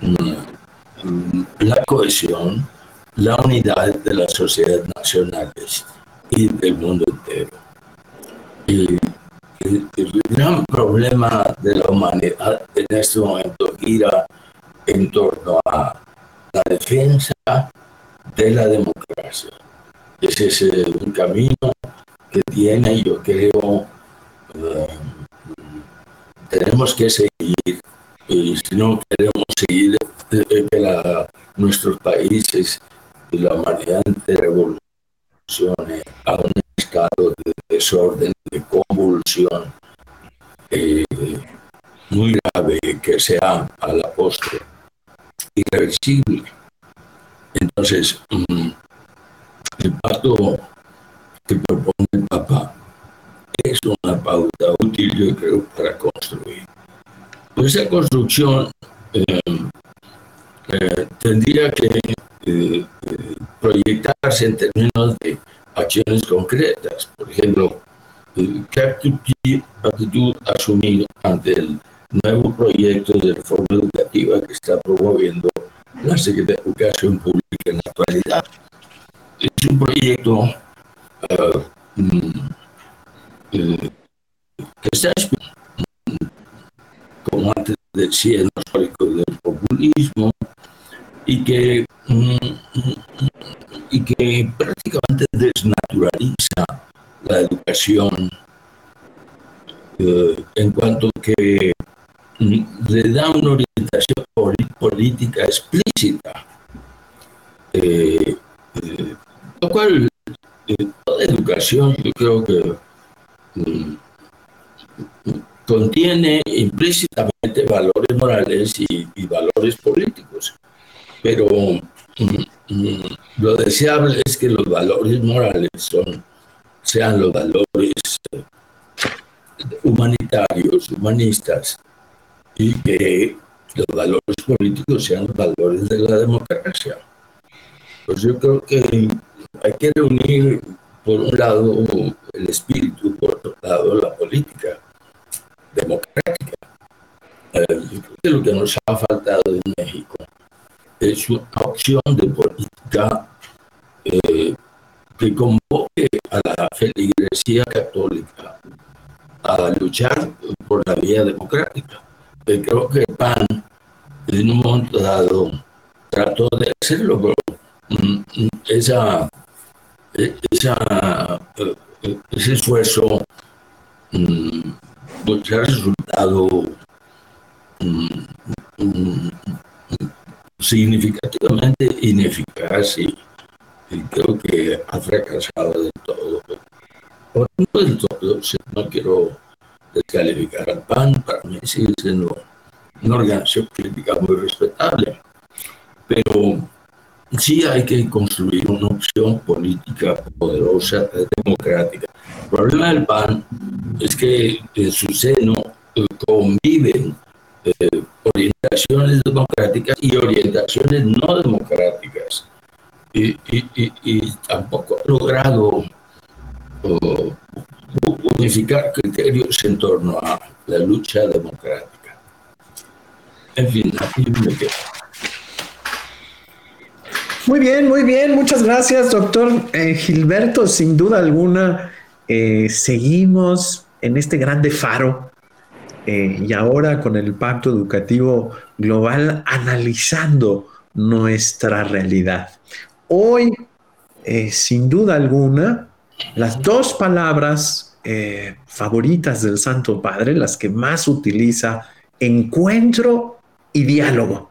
mm, la cohesión, la unidad de las sociedades nacionales y del mundo entero. Y el, gran problema de la humanidad en este momento gira en torno a la defensa de la democracia. Ese es un camino que tiene, yo creo, tenemos que seguir y si no queremos seguir que nuestros países y la humanidad revolucione a un estado de desorden, de convulsión eh, muy grave que sea a la postre irreversible. Entonces, mm, el pacto que propone el Papa es una pauta útil, yo creo, para construir. Pues esa construcción eh, eh, tendría que eh, proyectarse en términos de acciones concretas. Por ejemplo, ¿qué actitud, actitud asumir ante el nuevo proyecto de reforma educativa que está promoviendo la Secretaría de Educación Pública en la actualidad? Es un proyecto mm, que está como antes decía, histórico del populismo y que, mm, y que prácticamente desnaturaliza la educación eh, en cuanto que mm, le da una orientación política explícita, eh, eh, lo cual toda educación yo creo que contiene implícitamente valores morales y, valores políticos. Pero mm, mm, lo deseable es que los valores morales son, sean los valores humanitarios, humanistas, y que los valores políticos sean los valores de la democracia. Pues yo creo que hay que reunir por un lado el espíritu, por otro lado la política democrática. Eh, yo creo que lo que nos ha faltado en México es una opción de política eh, que convoque a la feligresía católica a luchar por la vía democrática. Eh, creo que el PAN en un momento dado trató de hacerlo, pero mm, mm, esa e, esa, e, e, ese esfuerzo mm, pues ha resultado mm, mm, significativamente ineficaz y, creo que ha fracasado del todo. Por no del no quiero descalificar al PAN, para mí sigue siendo una organización política muy respetable, pero sí hay que construir una opción política poderosa, democrática. El problema del PAN es que en su seno eh, conviven eh, orientaciones democráticas y orientaciones no democráticas. Y, tampoco ha logrado unificar criterios en torno a la lucha democrática. En fin, aquí me quedo. Muy bien, muy bien. Muchas gracias, doctor eh, Gilberto. Sin duda alguna, eh, seguimos en este grande faro eh, y ahora con el Pacto Educativo Global analizando nuestra realidad. Hoy, sin duda alguna, las dos palabras favoritas del Santo Padre, las que más utiliza, encuentro y diálogo.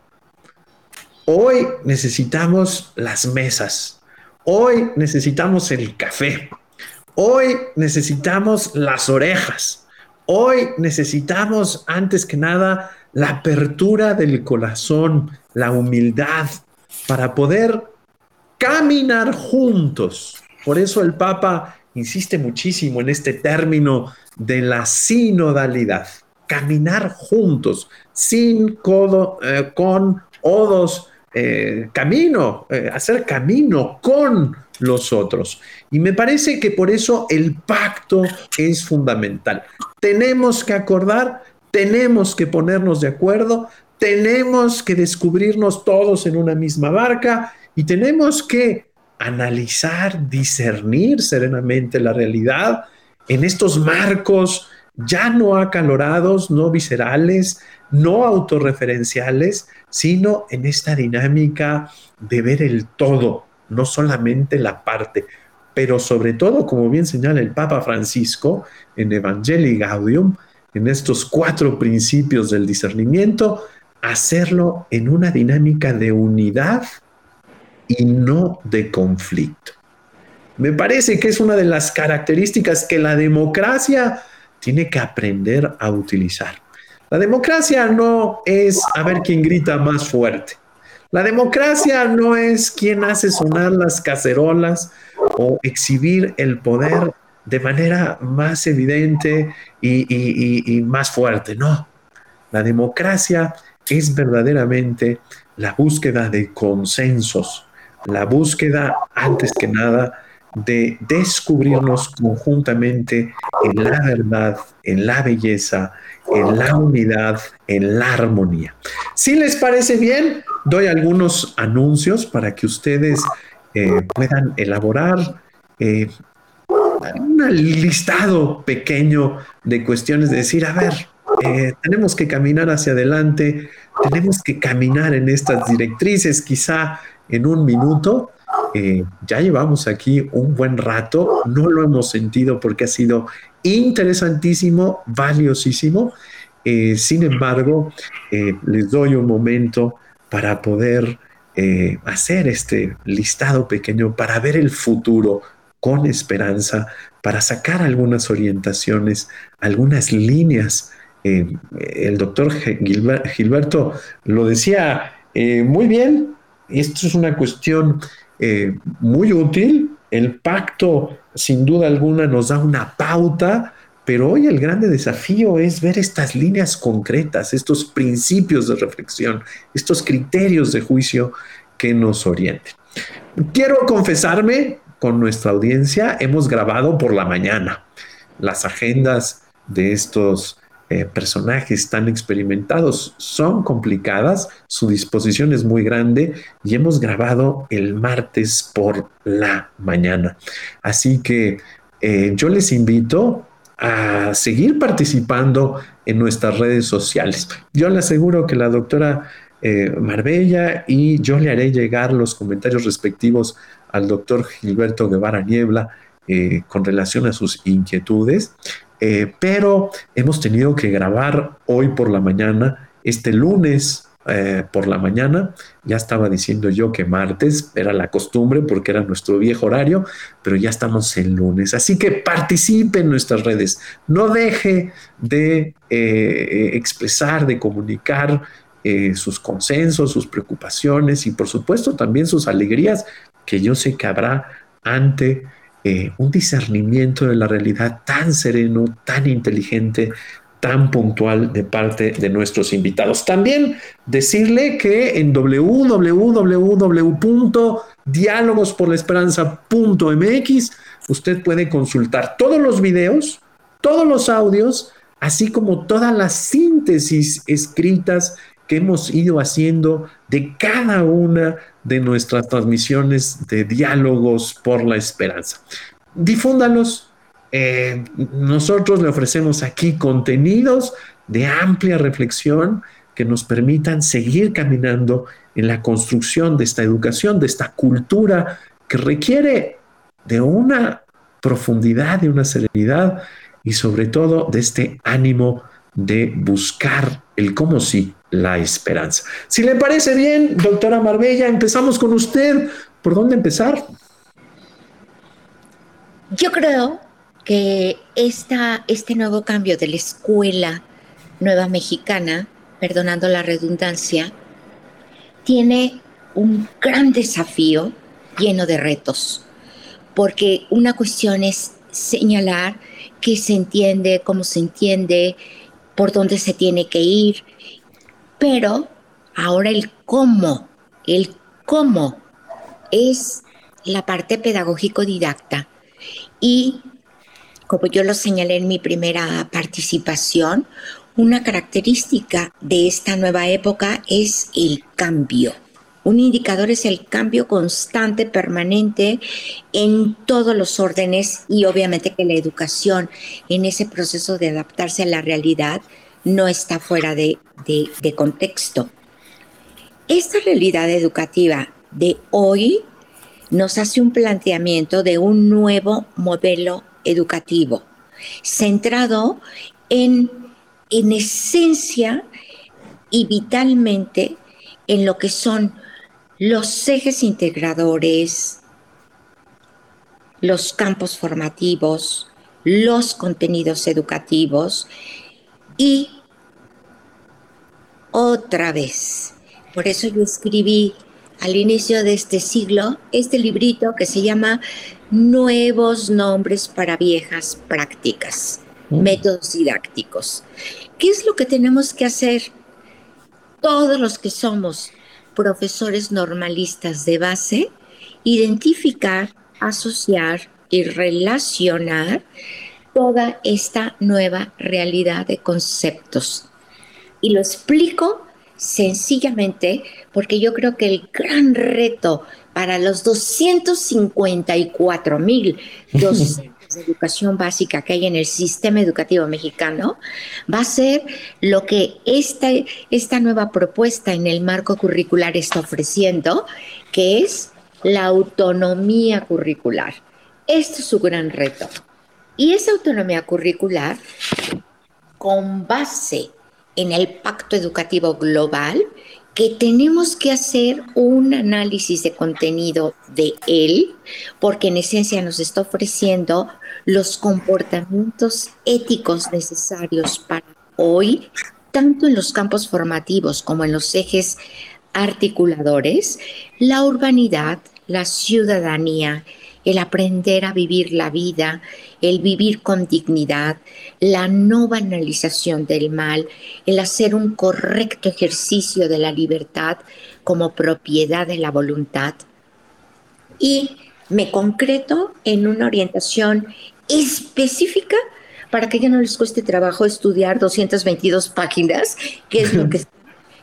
Hoy necesitamos las mesas. Hoy necesitamos el café. Hoy necesitamos las orejas. Hoy necesitamos, antes que nada, la apertura del corazón, la humildad, para poder caminar juntos. Por eso el Papa insiste muchísimo en este término de la sinodalidad. Caminar juntos, sin codo, eh, con odos eh, camino, eh, hacer camino con los otros. Y me parece que por eso el pacto es fundamental. Tenemos que acordar, tenemos que ponernos de acuerdo, tenemos que descubrirnos todos en una misma barca y tenemos que analizar, discernir serenamente la realidad en estos marcos ya no acalorados, no viscerales, no autorreferenciales, sino en esta dinámica de ver el todo, no solamente la parte, pero sobre todo, como bien señala el Papa Francisco en Evangelii Gaudium, en estos cuatro principios del discernimiento, hacerlo en una dinámica de unidad y no de conflicto. Me parece que es una de las características que la democracia tiene que aprender a utilizar. La democracia no es a ver quién grita más fuerte. La democracia no es quien hace sonar las cacerolas o exhibir el poder de manera más evidente y, más fuerte. No, la democracia es verdaderamente la búsqueda de consensos, la búsqueda, antes que nada, de descubrirnos conjuntamente en la verdad, en la belleza, en la unidad, en la armonía. Si les parece bien, doy algunos anuncios para que ustedes eh, puedan elaborar eh, un listado pequeño de cuestiones, de decir, a ver, eh, tenemos que caminar hacia adelante, tenemos que caminar en estas directrices, quizá en un minuto, eh, ya llevamos aquí un buen rato, no lo hemos sentido porque ha sido interesantísimo, valiosísimo. Eh, sin embargo, eh, les doy un momento para poder hacer este listado pequeño, para ver el futuro con esperanza, para sacar algunas orientaciones, algunas líneas. el doctor Gilberto lo decía muy bien, esto es una cuestión eh, muy útil. El pacto, sin duda alguna, nos da una pauta, pero hoy el grande desafío es ver estas líneas concretas, estos principios de reflexión, estos criterios de juicio que nos orienten. Quiero confesarme con nuestra audiencia, hemos grabado por la mañana las agendas de estos eh, personajes tan experimentados son complicadas, su disposición es muy grande y hemos grabado el martes por la mañana. Así que eh, yo les invito a seguir participando en nuestras redes sociales. Yo le aseguro que la doctora eh, Marbella y yo le haré llegar los comentarios respectivos al doctor Gilberto Guevara Niebla con relación a sus inquietudes. Eh, pero hemos tenido que grabar hoy por la mañana, este lunes eh, por la mañana. Ya estaba diciendo yo que martes era la costumbre porque era nuestro viejo horario, pero ya estamos en lunes. Así que participe en nuestras redes. No deje de eh, expresar, de comunicar sus consensos, sus preocupaciones y por supuesto también sus alegrías que yo sé que habrá ante un discernimiento de la realidad tan sereno, tan inteligente, tan puntual de parte de nuestros invitados. También decirle que en www.dialogosporlaesperanza.mx usted puede consultar todos los videos, todos los audios, así como todas las síntesis escritas que hemos ido haciendo de cada una de nuestras transmisiones de diálogos por la esperanza. Difúndalos, eh, nosotros le ofrecemos aquí contenidos de amplia reflexión que nos permitan seguir caminando en la construcción de esta educación, de esta cultura que requiere de una profundidad, de una serenidad y sobre todo de este ánimo de buscar el cómo sí, la esperanza. Si le parece bien, doctora Marbella, empezamos con usted. ¿Por dónde empezar? Yo creo que esta, este nuevo cambio de la escuela nueva mexicana, perdonando la redundancia, tiene un gran desafío lleno de retos, porque una cuestión es señalar qué se entiende, cómo se entiende, por dónde se tiene que ir, pero ahora el cómo, el cómo es la parte pedagógico didacta y como yo lo señalé en mi primera participación, una característica de esta nueva época es el cambio. Un indicador es el cambio constante, permanente en todos los órdenes y obviamente que la educación en ese proceso de adaptarse a la realidad no está fuera de, de contexto. Esta realidad educativa de hoy nos hace un planteamiento de un nuevo modelo educativo, centrado en, en esencia y vitalmente en lo que son los ejes integradores, los campos formativos, los contenidos educativos y otra vez. Por eso yo escribí al inicio de este siglo este librito que se llama Nuevos nombres para viejas prácticas, mm. métodos didácticos. ¿Qué es lo que tenemos que hacer todos los que somos profesores normalistas de base? Identificar, asociar y relacionar toda esta nueva realidad de conceptos. Y lo explico sencillamente porque yo creo que el gran reto para los 254 mil de educación básica que hay en el sistema educativo mexicano va a ser lo que esta, esta nueva propuesta en el marco curricular está ofreciendo, que es la autonomía curricular. Este es su gran reto. Y esa autonomía curricular, con base en el Pacto Educativo Global, que tenemos que hacer un análisis de contenido de él, porque en esencia nos está ofreciendo los comportamientos éticos necesarios para hoy, tanto en los campos formativos como en los ejes articuladores, la urbanidad, la ciudadanía, el aprender a vivir la vida, el vivir con dignidad, la no banalización del mal, el hacer un correcto ejercicio de la libertad como propiedad de la voluntad. Y me concreto en una orientación específica para que ya no les cueste trabajo estudiar 222 páginas, que es lo que está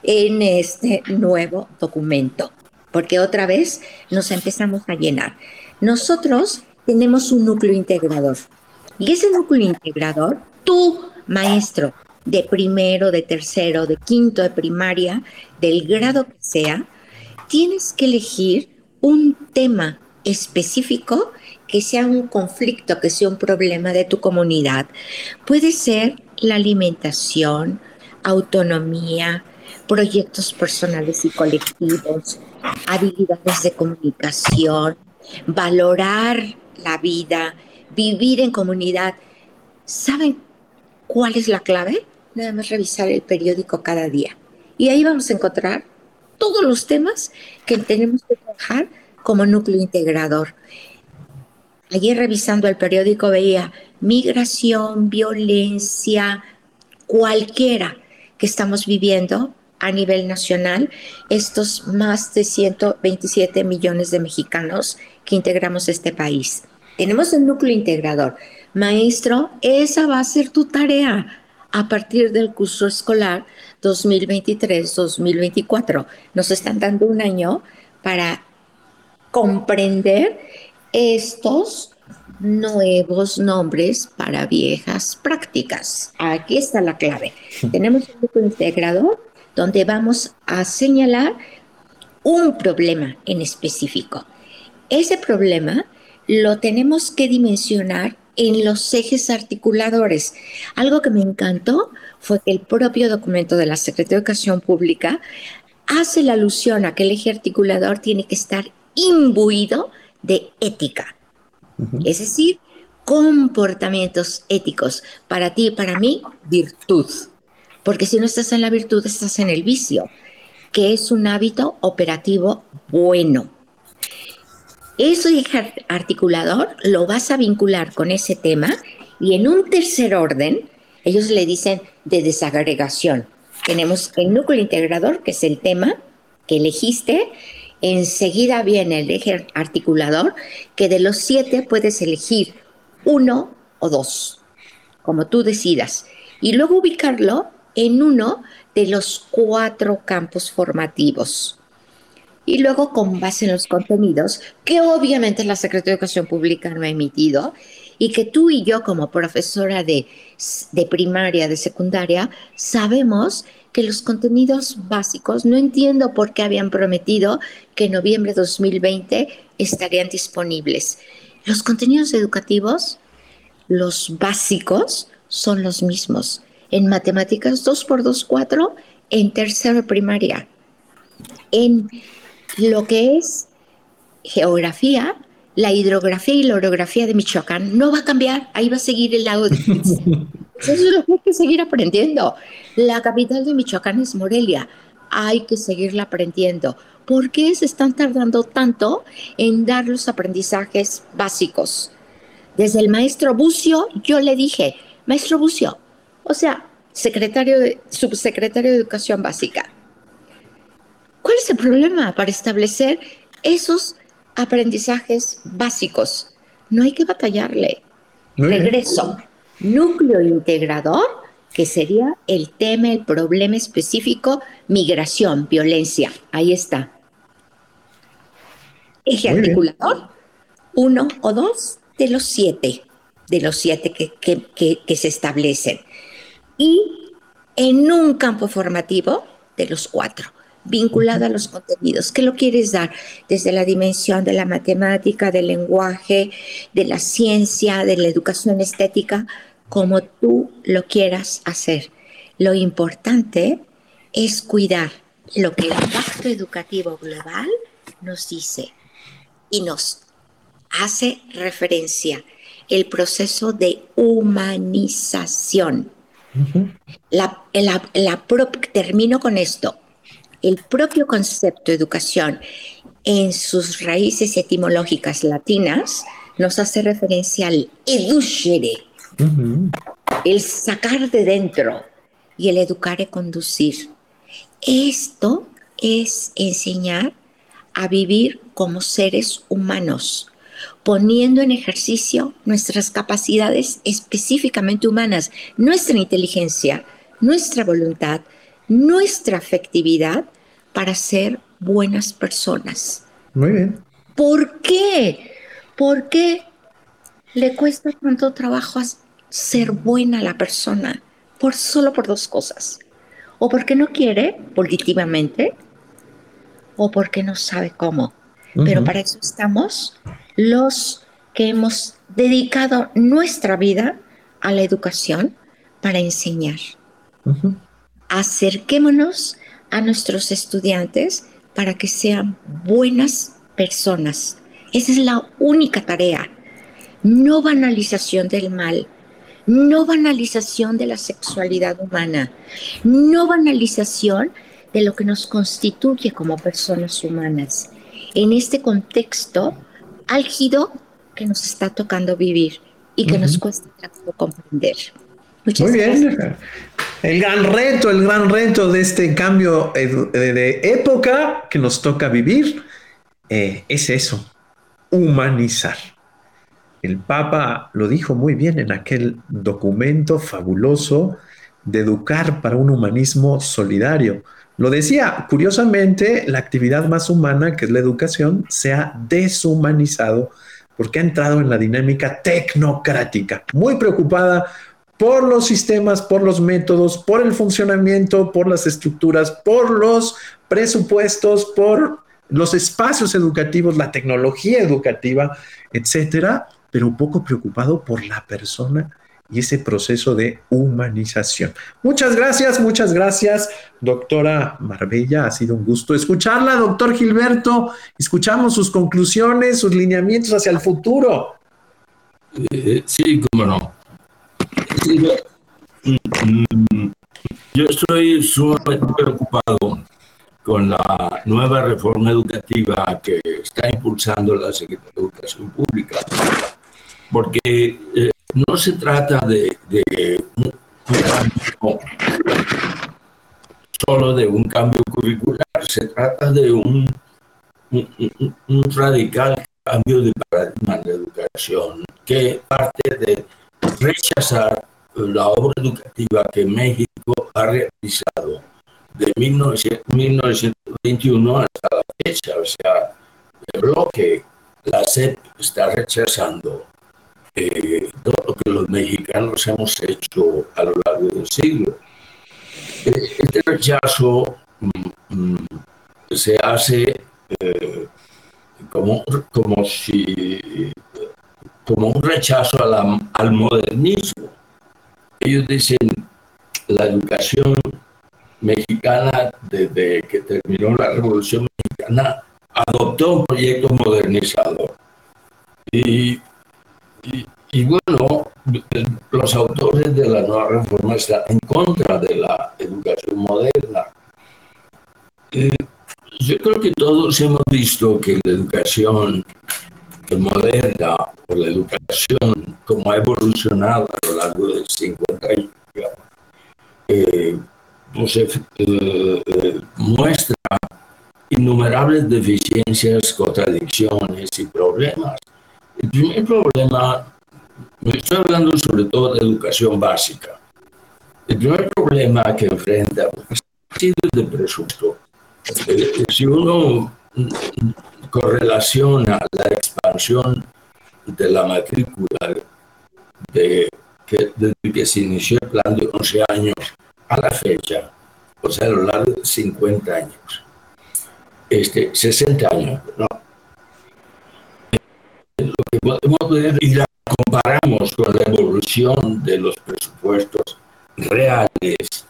en este nuevo documento, porque otra vez nos empezamos a llenar. Nosotros tenemos un núcleo integrador. Y ese núcleo integrador, tú, maestro de primero, de tercero, de quinto, de primaria, del grado que sea, tienes que elegir un tema específico que sea un conflicto, que sea un problema de tu comunidad. Puede ser la alimentación, autonomía, proyectos personales y colectivos, habilidades de comunicación, valorar la vida, vivir en comunidad. ¿Saben cuál es la clave? Nada más revisar el periódico cada día. Y ahí vamos a encontrar todos los temas que tenemos que trabajar como núcleo integrador. Ayer revisando el periódico veía migración, violencia, cualquiera que estamos viviendo a nivel nacional, estos más de 127 millones de mexicanos que integramos este país. Tenemos el núcleo integrador. Maestro, esa va a ser tu tarea a partir del curso escolar 2023-2024. Nos están dando un año para comprender estos nuevos nombres para viejas prácticas. Aquí está la clave. Tenemos un grupo integrador donde vamos a señalar un problema en específico. Ese problema lo tenemos que dimensionar en los ejes articuladores. Algo que me encantó fue que el propio documento de la Secretaría de Educación Pública hace la alusión a que el eje articulador tiene que estar imbuido de ética es decir, comportamientos éticos. Para ti y para mí, virtud. Porque si no estás en la virtud, estás en el vicio, que es un hábito operativo bueno. Ese articulador lo vas a vincular con ese tema y en un tercer orden, ellos le dicen de desagregación. Tenemos el núcleo integrador, que es el tema que elegiste, Enseguida viene el eje articulador, que de los siete puedes elegir uno o dos, como tú decidas, y luego ubicarlo en uno de los cuatro campos formativos. Y luego, con base en los contenidos, que obviamente la Secretaría de Educación Pública no ha emitido, y que tú y yo como profesora de, de primaria, de secundaria, sabemos que los contenidos básicos, no entiendo por qué habían prometido que en noviembre de 2020 estarían disponibles. Los contenidos educativos, los básicos, son los mismos. En matemáticas 2 por 2, 4, en tercera primaria. En lo que es geografía, la hidrografía y la orografía de Michoacán no va a cambiar, ahí va a seguir el lago de Eso es lo que hay que seguir aprendiendo. La capital de Michoacán es Morelia. Hay que seguirla aprendiendo. ¿Por qué se están tardando tanto en dar los aprendizajes básicos? Desde el maestro Bucio, yo le dije, maestro Bucio, o sea, secretario de, subsecretario de Educación Básica, ¿cuál es el problema para establecer esos aprendizajes básicos? No hay que batallarle. Regreso núcleo integrador, que sería el tema, el problema específico, migración, violencia. Ahí está. Eje articulador, uno o dos de los siete, de los siete que, se establecen. Y en un campo formativo de los cuatro vinculado a los contenidos. ¿Qué lo quieres dar? Desde la dimensión de la matemática, del lenguaje, de la ciencia, de la educación estética, como tú lo quieras hacer. Lo importante es cuidar lo que el Pacto Educativo Global nos dice y nos hace referencia, el proceso de humanización. la, termino con esto. El propio concepto de educación en sus raíces etimológicas latinas nos hace referencia al educere, el sacar de dentro y el educar y conducir. Esto es enseñar a vivir como seres humanos, poniendo en ejercicio nuestras capacidades específicamente humanas, nuestra inteligencia, nuestra voluntad, nuestra afectividad para ser buenas personas. Muy bien. ¿Por qué? ¿Por qué le cuesta tanto trabajo ser buena la persona por solo por dos cosas. O porque no quiere, positivamente, o porque no sabe cómo. Pero para eso estamos los que hemos dedicado nuestra vida a la educación para enseñar. Acerquémonos a nuestros estudiantes para que sean buenas personas. Esa es la única tarea. No banalización del mal, no banalización de la sexualidad humana, no banalización de lo que nos constituye como personas humanas. En este contexto álgido que nos está tocando vivir y que nos cuesta comprender. Muy bien. El gran reto, el gran reto de este cambio de época que nos toca vivir eh, es eso, humanizar. El Papa lo dijo muy bien en aquel documento fabuloso de educar para un humanismo solidario. Lo decía, curiosamente, la actividad más humana, que es la educación, se ha deshumanizado porque ha entrado en la dinámica tecnocrática, muy preocupada por los sistemas, por los métodos, por el funcionamiento, por las estructuras, por los presupuestos, por los espacios educativos, la tecnología educativa, etcétera, pero poco preocupado por la persona y ese proceso de humanización. Muchas gracias, muchas gracias, doctora Marbella. Ha sido un gusto escucharla, doctor Gilberto. Escuchamos sus conclusiones, sus lineamientos hacia el futuro. Eh, sí, cómo no. Yo estoy sumamente preocupado con la nueva reforma educativa que está impulsando la Secretaría de Educación Pública, porque eh, no se trata de, un, cambio solo de un cambio curricular, se trata de un, un, radical cambio de paradigma de educación que parte de rechazar la obra educativa que México ha realizado de 1921 hasta la fecha, o sea, el bloque, la SEP está rechazando eh, todo lo que los mexicanos hemos hecho a lo largo del siglo. Este rechazo mm, mm, se hace eh, como, como, si, como un rechazo al modernismo. Ellos dicen, la educación mexicana, desde que terminó la Revolución Mexicana, adoptó un proyecto modernizador. Y y, bueno, los autores de la nueva reforma están en contra de la educación moderna. Eh, yo creo que todos hemos visto que la educación moderna o la educación como ha evolucionado a lo largo de 50 años, eh, pues, eh, muestra innumerables deficiencias, contradicciones y problemas. El primer problema, me estoy hablando sobre todo de educación básica. El primer problema que enfrenta es de presupuesto. Eh, si uno correlaciona la expansión de la matrícula de que, desde que se inició el plan de 11 años a la fecha, o sea, a lo largo de 50 años, este, 60 años, ¿no? lo que podemos ver y la comparamos con la evolución de los presupuestos reales,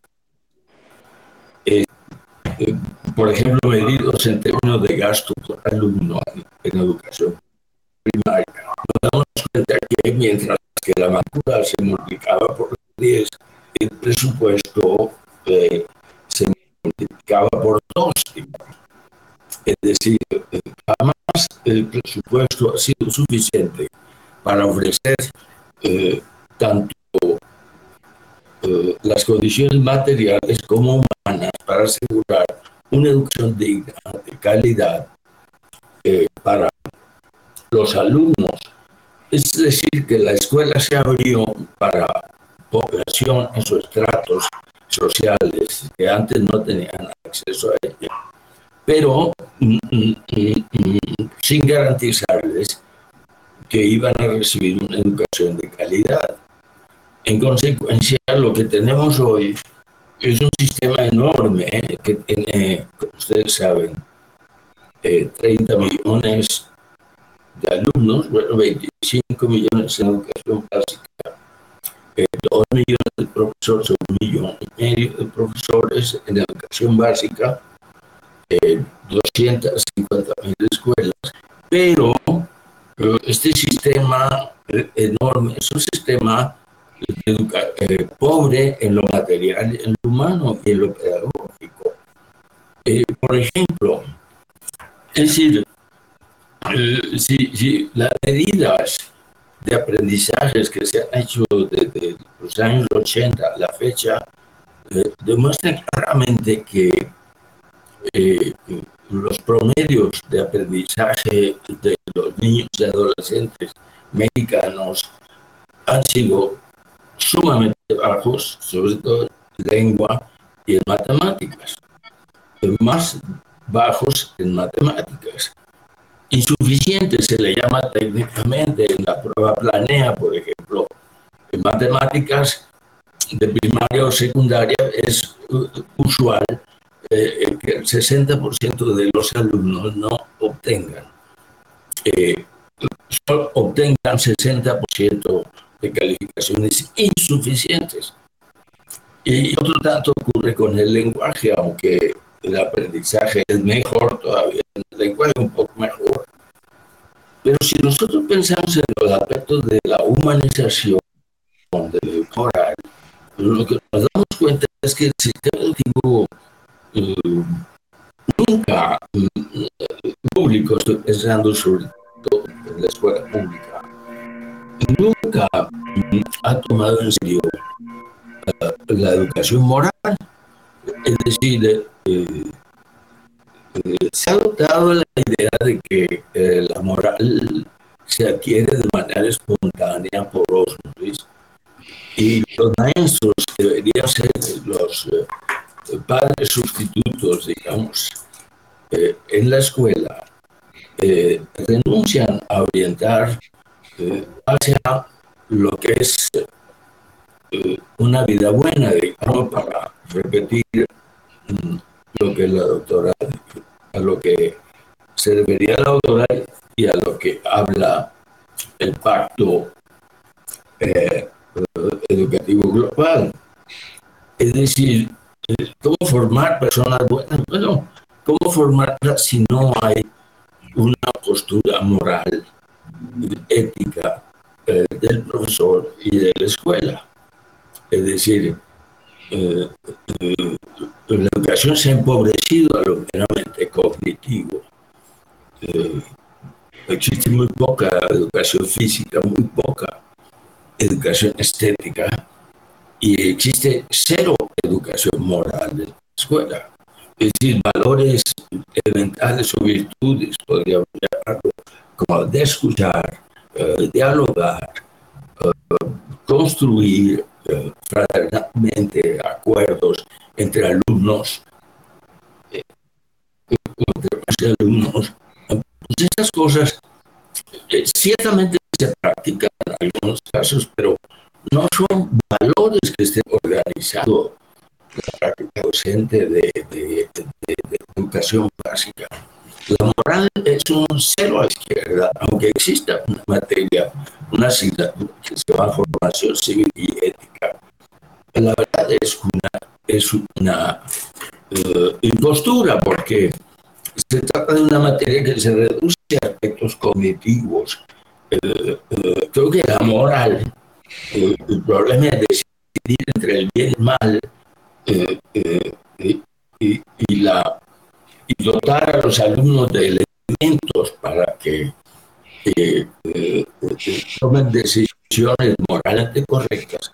eh, por ejemplo, medidos en términos de gasto por alumno en educación primaria, nos damos cuenta que mientras que la matrícula se multiplicaba por 10, el presupuesto eh, se multiplicaba por 2. Es decir, jamás el presupuesto ha sido suficiente para ofrecer eh, tanto eh, las condiciones materiales como humanas para asegurar una educación digna, de calidad eh, para los alumnos. Es decir, que la escuela se abrió para población en sus estratos sociales que antes no tenían acceso a ella pero mm, mm, mm, sin garantizarles que iban a recibir una educación de calidad. En consecuencia, lo que tenemos hoy es un sistema enorme ¿eh? que tiene, como ustedes saben, 30 eh, millones de alumnos, bueno, 25 millones en educación básica dos millones de profesores, un millón y medio de profesores en educación básica, 250 mil escuelas, pero este sistema enorme es un sistema eh, pobre en lo material, en lo humano y en lo pedagógico. Eh, por ejemplo, es decir, eh, si, las medidas de aprendizajes que se han hecho desde los años 80 a la fecha demuestran claramente que los promedios de aprendizaje de los niños y adolescentes mexicanos han sido sumamente bajos, sobre todo en lengua y en matemáticas, más bajos en matemáticas. Insuficiente se le llama técnicamente en la prueba planea, por ejemplo, en matemáticas de primaria o secundaria es usual eh, que el 60% de los alumnos no obtengan, eh, obtengan 60% de calificaciones insuficientes. Y otro tanto ocurre con el lenguaje, aunque el aprendizaje es mejor todavía, el lenguaje un poco mejor. Pero si nosotros pensamos en los aspectos de la humanización del oral, lo que nos damos cuenta es que el sistema educativo eh, nunca eh, público, estoy pensando sobre todo en la escuela pública, nunca ha tomado en serio eh, la, educación moral. Es decir, se ha adoptado la idea de que la moral se adquiere de manera espontánea por osmosis y los maestros deberían ser los padres sustitutos, digamos, eh, en la escuela eh, renuncian a orientar eh, hacia lo que es una vida buena, digamos, para repetir mm, lo que la doctora, a lo que se debería la doctora y a lo que habla el pacto educativo global. Es decir, ¿Cómo formar personas buenas? Bueno, ¿cómo formarlas si no hay una postura moral, ética eh, del profesor y de la escuela? Es decir, eh, eh, la educación se ha empobrecido a lo meramente cognitivo. existe muy poca educación física, muy poca educación estética y existe cero educación moral de la escuela. Es decir, valores elementales o virtudes, podríamos llamarlo, de escuchar, eh, dialogar, eh, construir eh, fraternalmente acuerdos entre alumnos, entre alumnos. Pues esas cosas ciertamente se practican en algunos casos, pero no son valores que estén organizados la práctica docente de, educación básica. La moral es un cero a la izquierda, aunque exista una materia, una asignatura que se llama formación civil y ética. La verdad es una, es una uh, impostura porque se trata de una materia que se reduce a aspectos cognitivos. Uh, uh, creo que la moral, el problema es decidir entre el bien y el mal, eh, eh, y, la, y dotar a los alumnos de elementos para que eh, tomen decisiones moralmente correctas,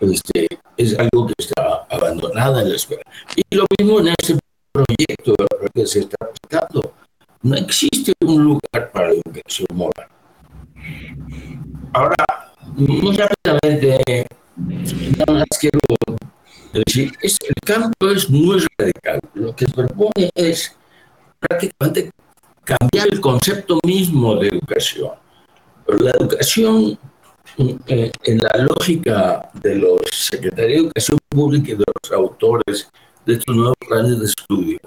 este, es algo que está abandonada en la escuela. Y lo mismo en este proyecto que se está aplicando. No existe un lugar para la educación moral. Ahora, muy rápidamente, nada más quiero es decir, el cambio es muy radical. Lo que se propone es prácticamente cambiar el concepto mismo de educación. la educación, eh, en la lógica de los secretarios de Educación Pública y de los autores de estos nuevos planes de estudio,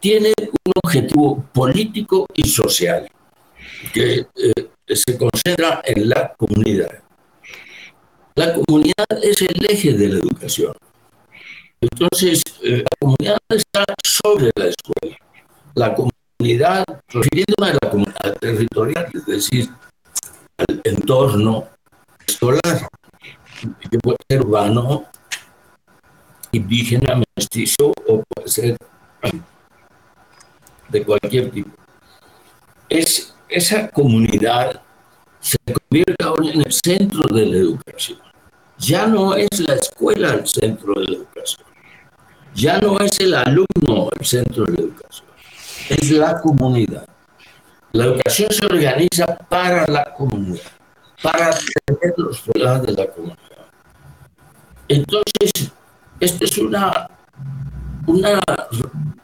tiene un objetivo político y social que eh, se concentra en la comunidad. La comunidad es el eje de la educación. Entonces, eh, la comunidad está sobre la escuela. La comunidad, refiriéndome a la comunidad territorial, es decir, al entorno escolar, que puede ser urbano, indígena, mestizo o puede ser de cualquier tipo. Es, esa comunidad se convierte ahora en el centro de la educación. Ya no es la escuela el centro de la educación. Ya no es el alumno el centro de la educación. Es la comunidad. La educación se organiza para la comunidad, para atender los problemas de la comunidad. Entonces, esto es una, una,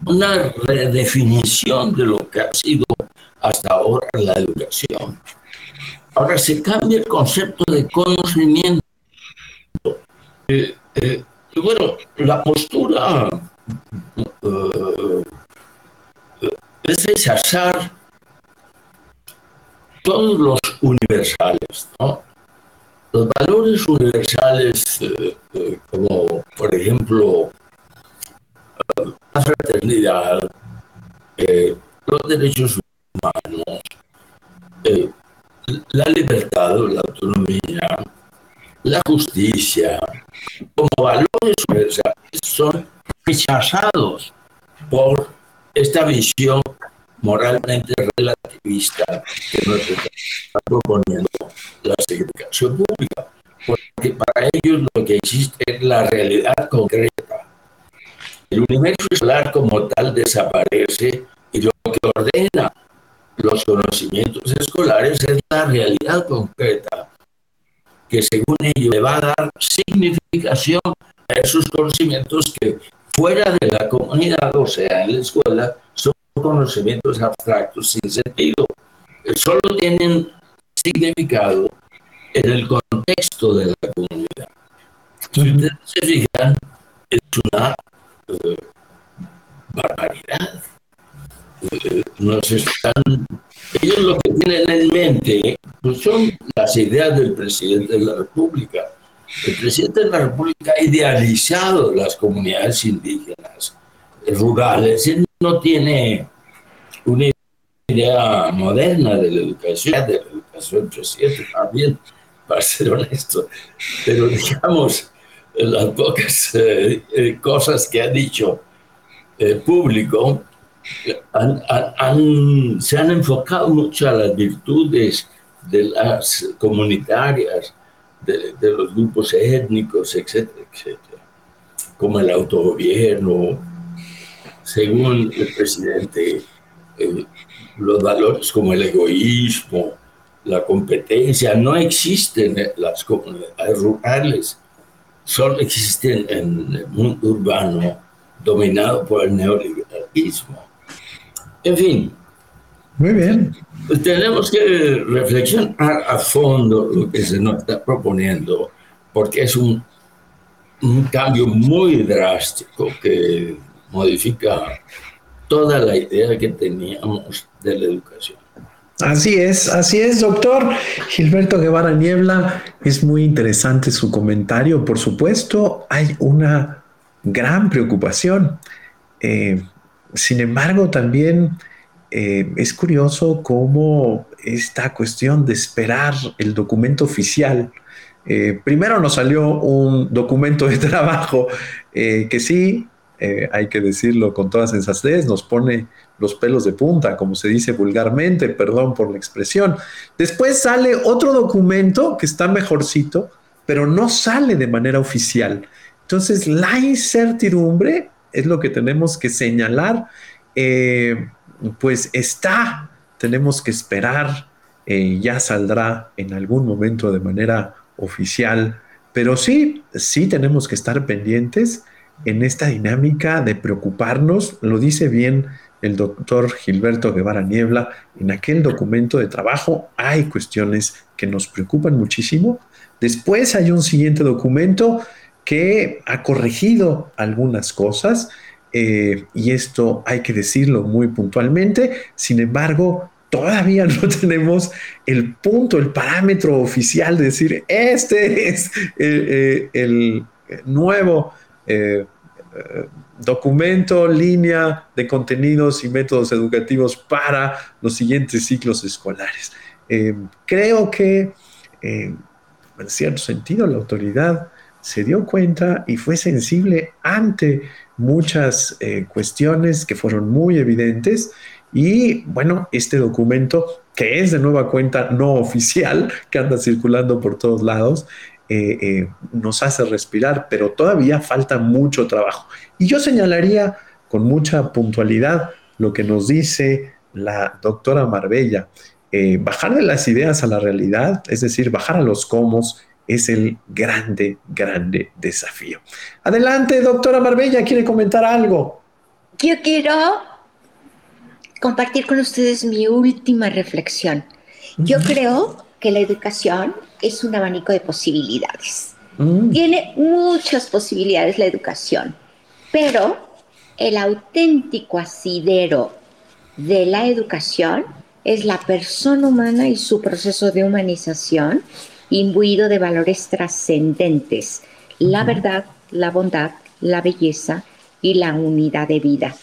una redefinición de lo que ha sido hasta ahora la educación. Ahora se cambia el concepto de conocimiento. Eh, eh, bueno, la postura eh, es rechazar todos los universales. Los valores universales, como por ejemplo la fraternidad, los derechos humanos, la libertad la autonomía, la justicia, como valores universales, son rechazados por esta visión moralmente relativista que nos está proponiendo la segregación pública, porque para ellos lo que existe es la realidad concreta. El universo escolar como tal desaparece y lo que ordena los conocimientos escolares es la realidad concreta, que según ello le va a dar significación a esos conocimientos que fuera de la comunidad, o sea, en la escuela, son conocimientos abstractos sin sentido. Solo tienen significado en el contexto de la comunidad. Si ustedes se fijan, es una eh, barbaridad nos están, ellos lo que tienen en mente pues son las ideas del presidente de la República. El presidente de la República ha idealizado las comunidades indígenas rurales. Él no tiene una idea moderna de la educación, de la educación, presidente también, para ser honesto. Pero digamos, las pocas eh, eh, cosas que ha dicho el público, se han enfocado mucho a las virtudes de las comunitarias, de, los grupos étnicos, etcétera, etcétera, como el autogobierno, según el presidente, eh, los valores como el egoísmo, la competencia, no existen en las comunidades rurales, solo existen en el mundo urbano dominado por el neoliberalismo. En fin. Muy bien. Tenemos que reflexionar a fondo lo que se nos está proponiendo, porque es un, un cambio muy drástico que modifica toda la idea que teníamos de la educación. Así es, así es, doctor Gilberto Guevara Niebla. Es muy interesante su comentario. Por supuesto, hay una gran preocupación. Eh, sin embargo, también eh, es curioso cómo esta cuestión de esperar el documento oficial, eh, primero nos salió un documento de trabajo eh, que sí, hay que decirlo con toda sensatez, nos pone los pelos de punta, como se dice vulgarmente, perdón por la expresión. Después sale otro documento que está mejorcito, pero no sale de manera oficial. Entonces, la incertidumbre es lo que tenemos que señalar. Eh, pues está, tenemos que esperar, eh, ya saldrá en algún momento de manera oficial, pero sí, sí tenemos que estar pendientes en esta dinámica de preocuparnos, lo dice bien el doctor Gilberto Guevara Niebla, en aquel documento de trabajo hay cuestiones que nos preocupan muchísimo. Después hay un siguiente documento que ha corregido algunas cosas eh, y esto hay que decirlo muy puntualmente. Sin embargo, todavía no tenemos el punto, el parámetro oficial de decir, este es eh, eh, el nuevo documento, línea de contenidos y métodos educativos para los siguientes ciclos escolares. creo que, en cierto sentido, la autoridad se dio cuenta y fue sensible ante muchas cuestiones que fueron muy evidentes y bueno, este documento, que es de nueva cuenta no oficial, que anda circulando por todos lados, eh, eh, nos hace respirar, pero todavía falta mucho trabajo. Y yo señalaría con mucha puntualidad lo que nos dice la doctora Marbella. Eh, bajar de las ideas a la realidad, es decir, bajar a los comos, es el grande, grande desafío. Adelante, doctora Marbella, ¿quiere comentar algo? Yo quiero compartir con ustedes mi última reflexión. Yo creo que la educación es un abanico de posibilidades. Mm. Tiene muchas posibilidades la educación, pero el auténtico asidero de la educación es la persona humana y su proceso de humanización imbuido de valores trascendentes, la verdad, la bondad, la belleza y la unidad de vida.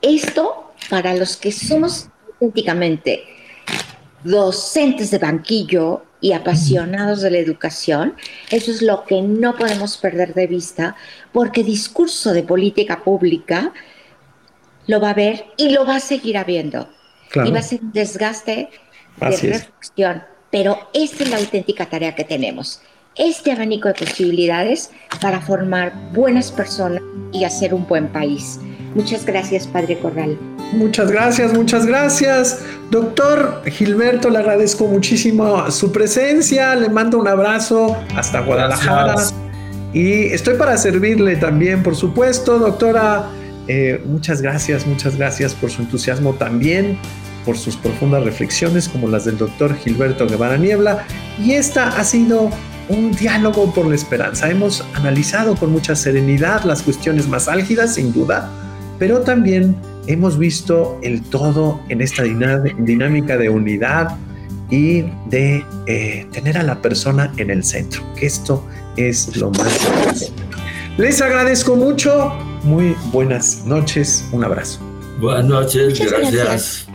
Esto para los que somos auténticamente docentes de banquillo y apasionados de la educación, eso es lo que no podemos perder de vista, porque discurso de política pública lo va a ver y lo va a seguir habiendo. Y va a ser un desgaste de reflexión. Pero esta es la auténtica tarea que tenemos. Este abanico de posibilidades para formar buenas personas y hacer un buen país. Muchas gracias, Padre Corral. Muchas gracias, muchas gracias. Doctor Gilberto, le agradezco muchísimo su presencia. Le mando un abrazo hasta Guadalajara. Y estoy para servirle también, por supuesto, doctora. Eh, muchas gracias, muchas gracias por su entusiasmo también, por sus profundas reflexiones como las del doctor Gilberto Guevara Niebla. Y esta ha sido un diálogo por la esperanza. Hemos analizado con mucha serenidad las cuestiones más álgidas, sin duda, pero también hemos visto el todo en esta dinámica de unidad y de eh, tener a la persona en el centro, que esto es lo más importante. Les agradezco mucho, muy buenas noches, un abrazo. Buenas noches, gracias.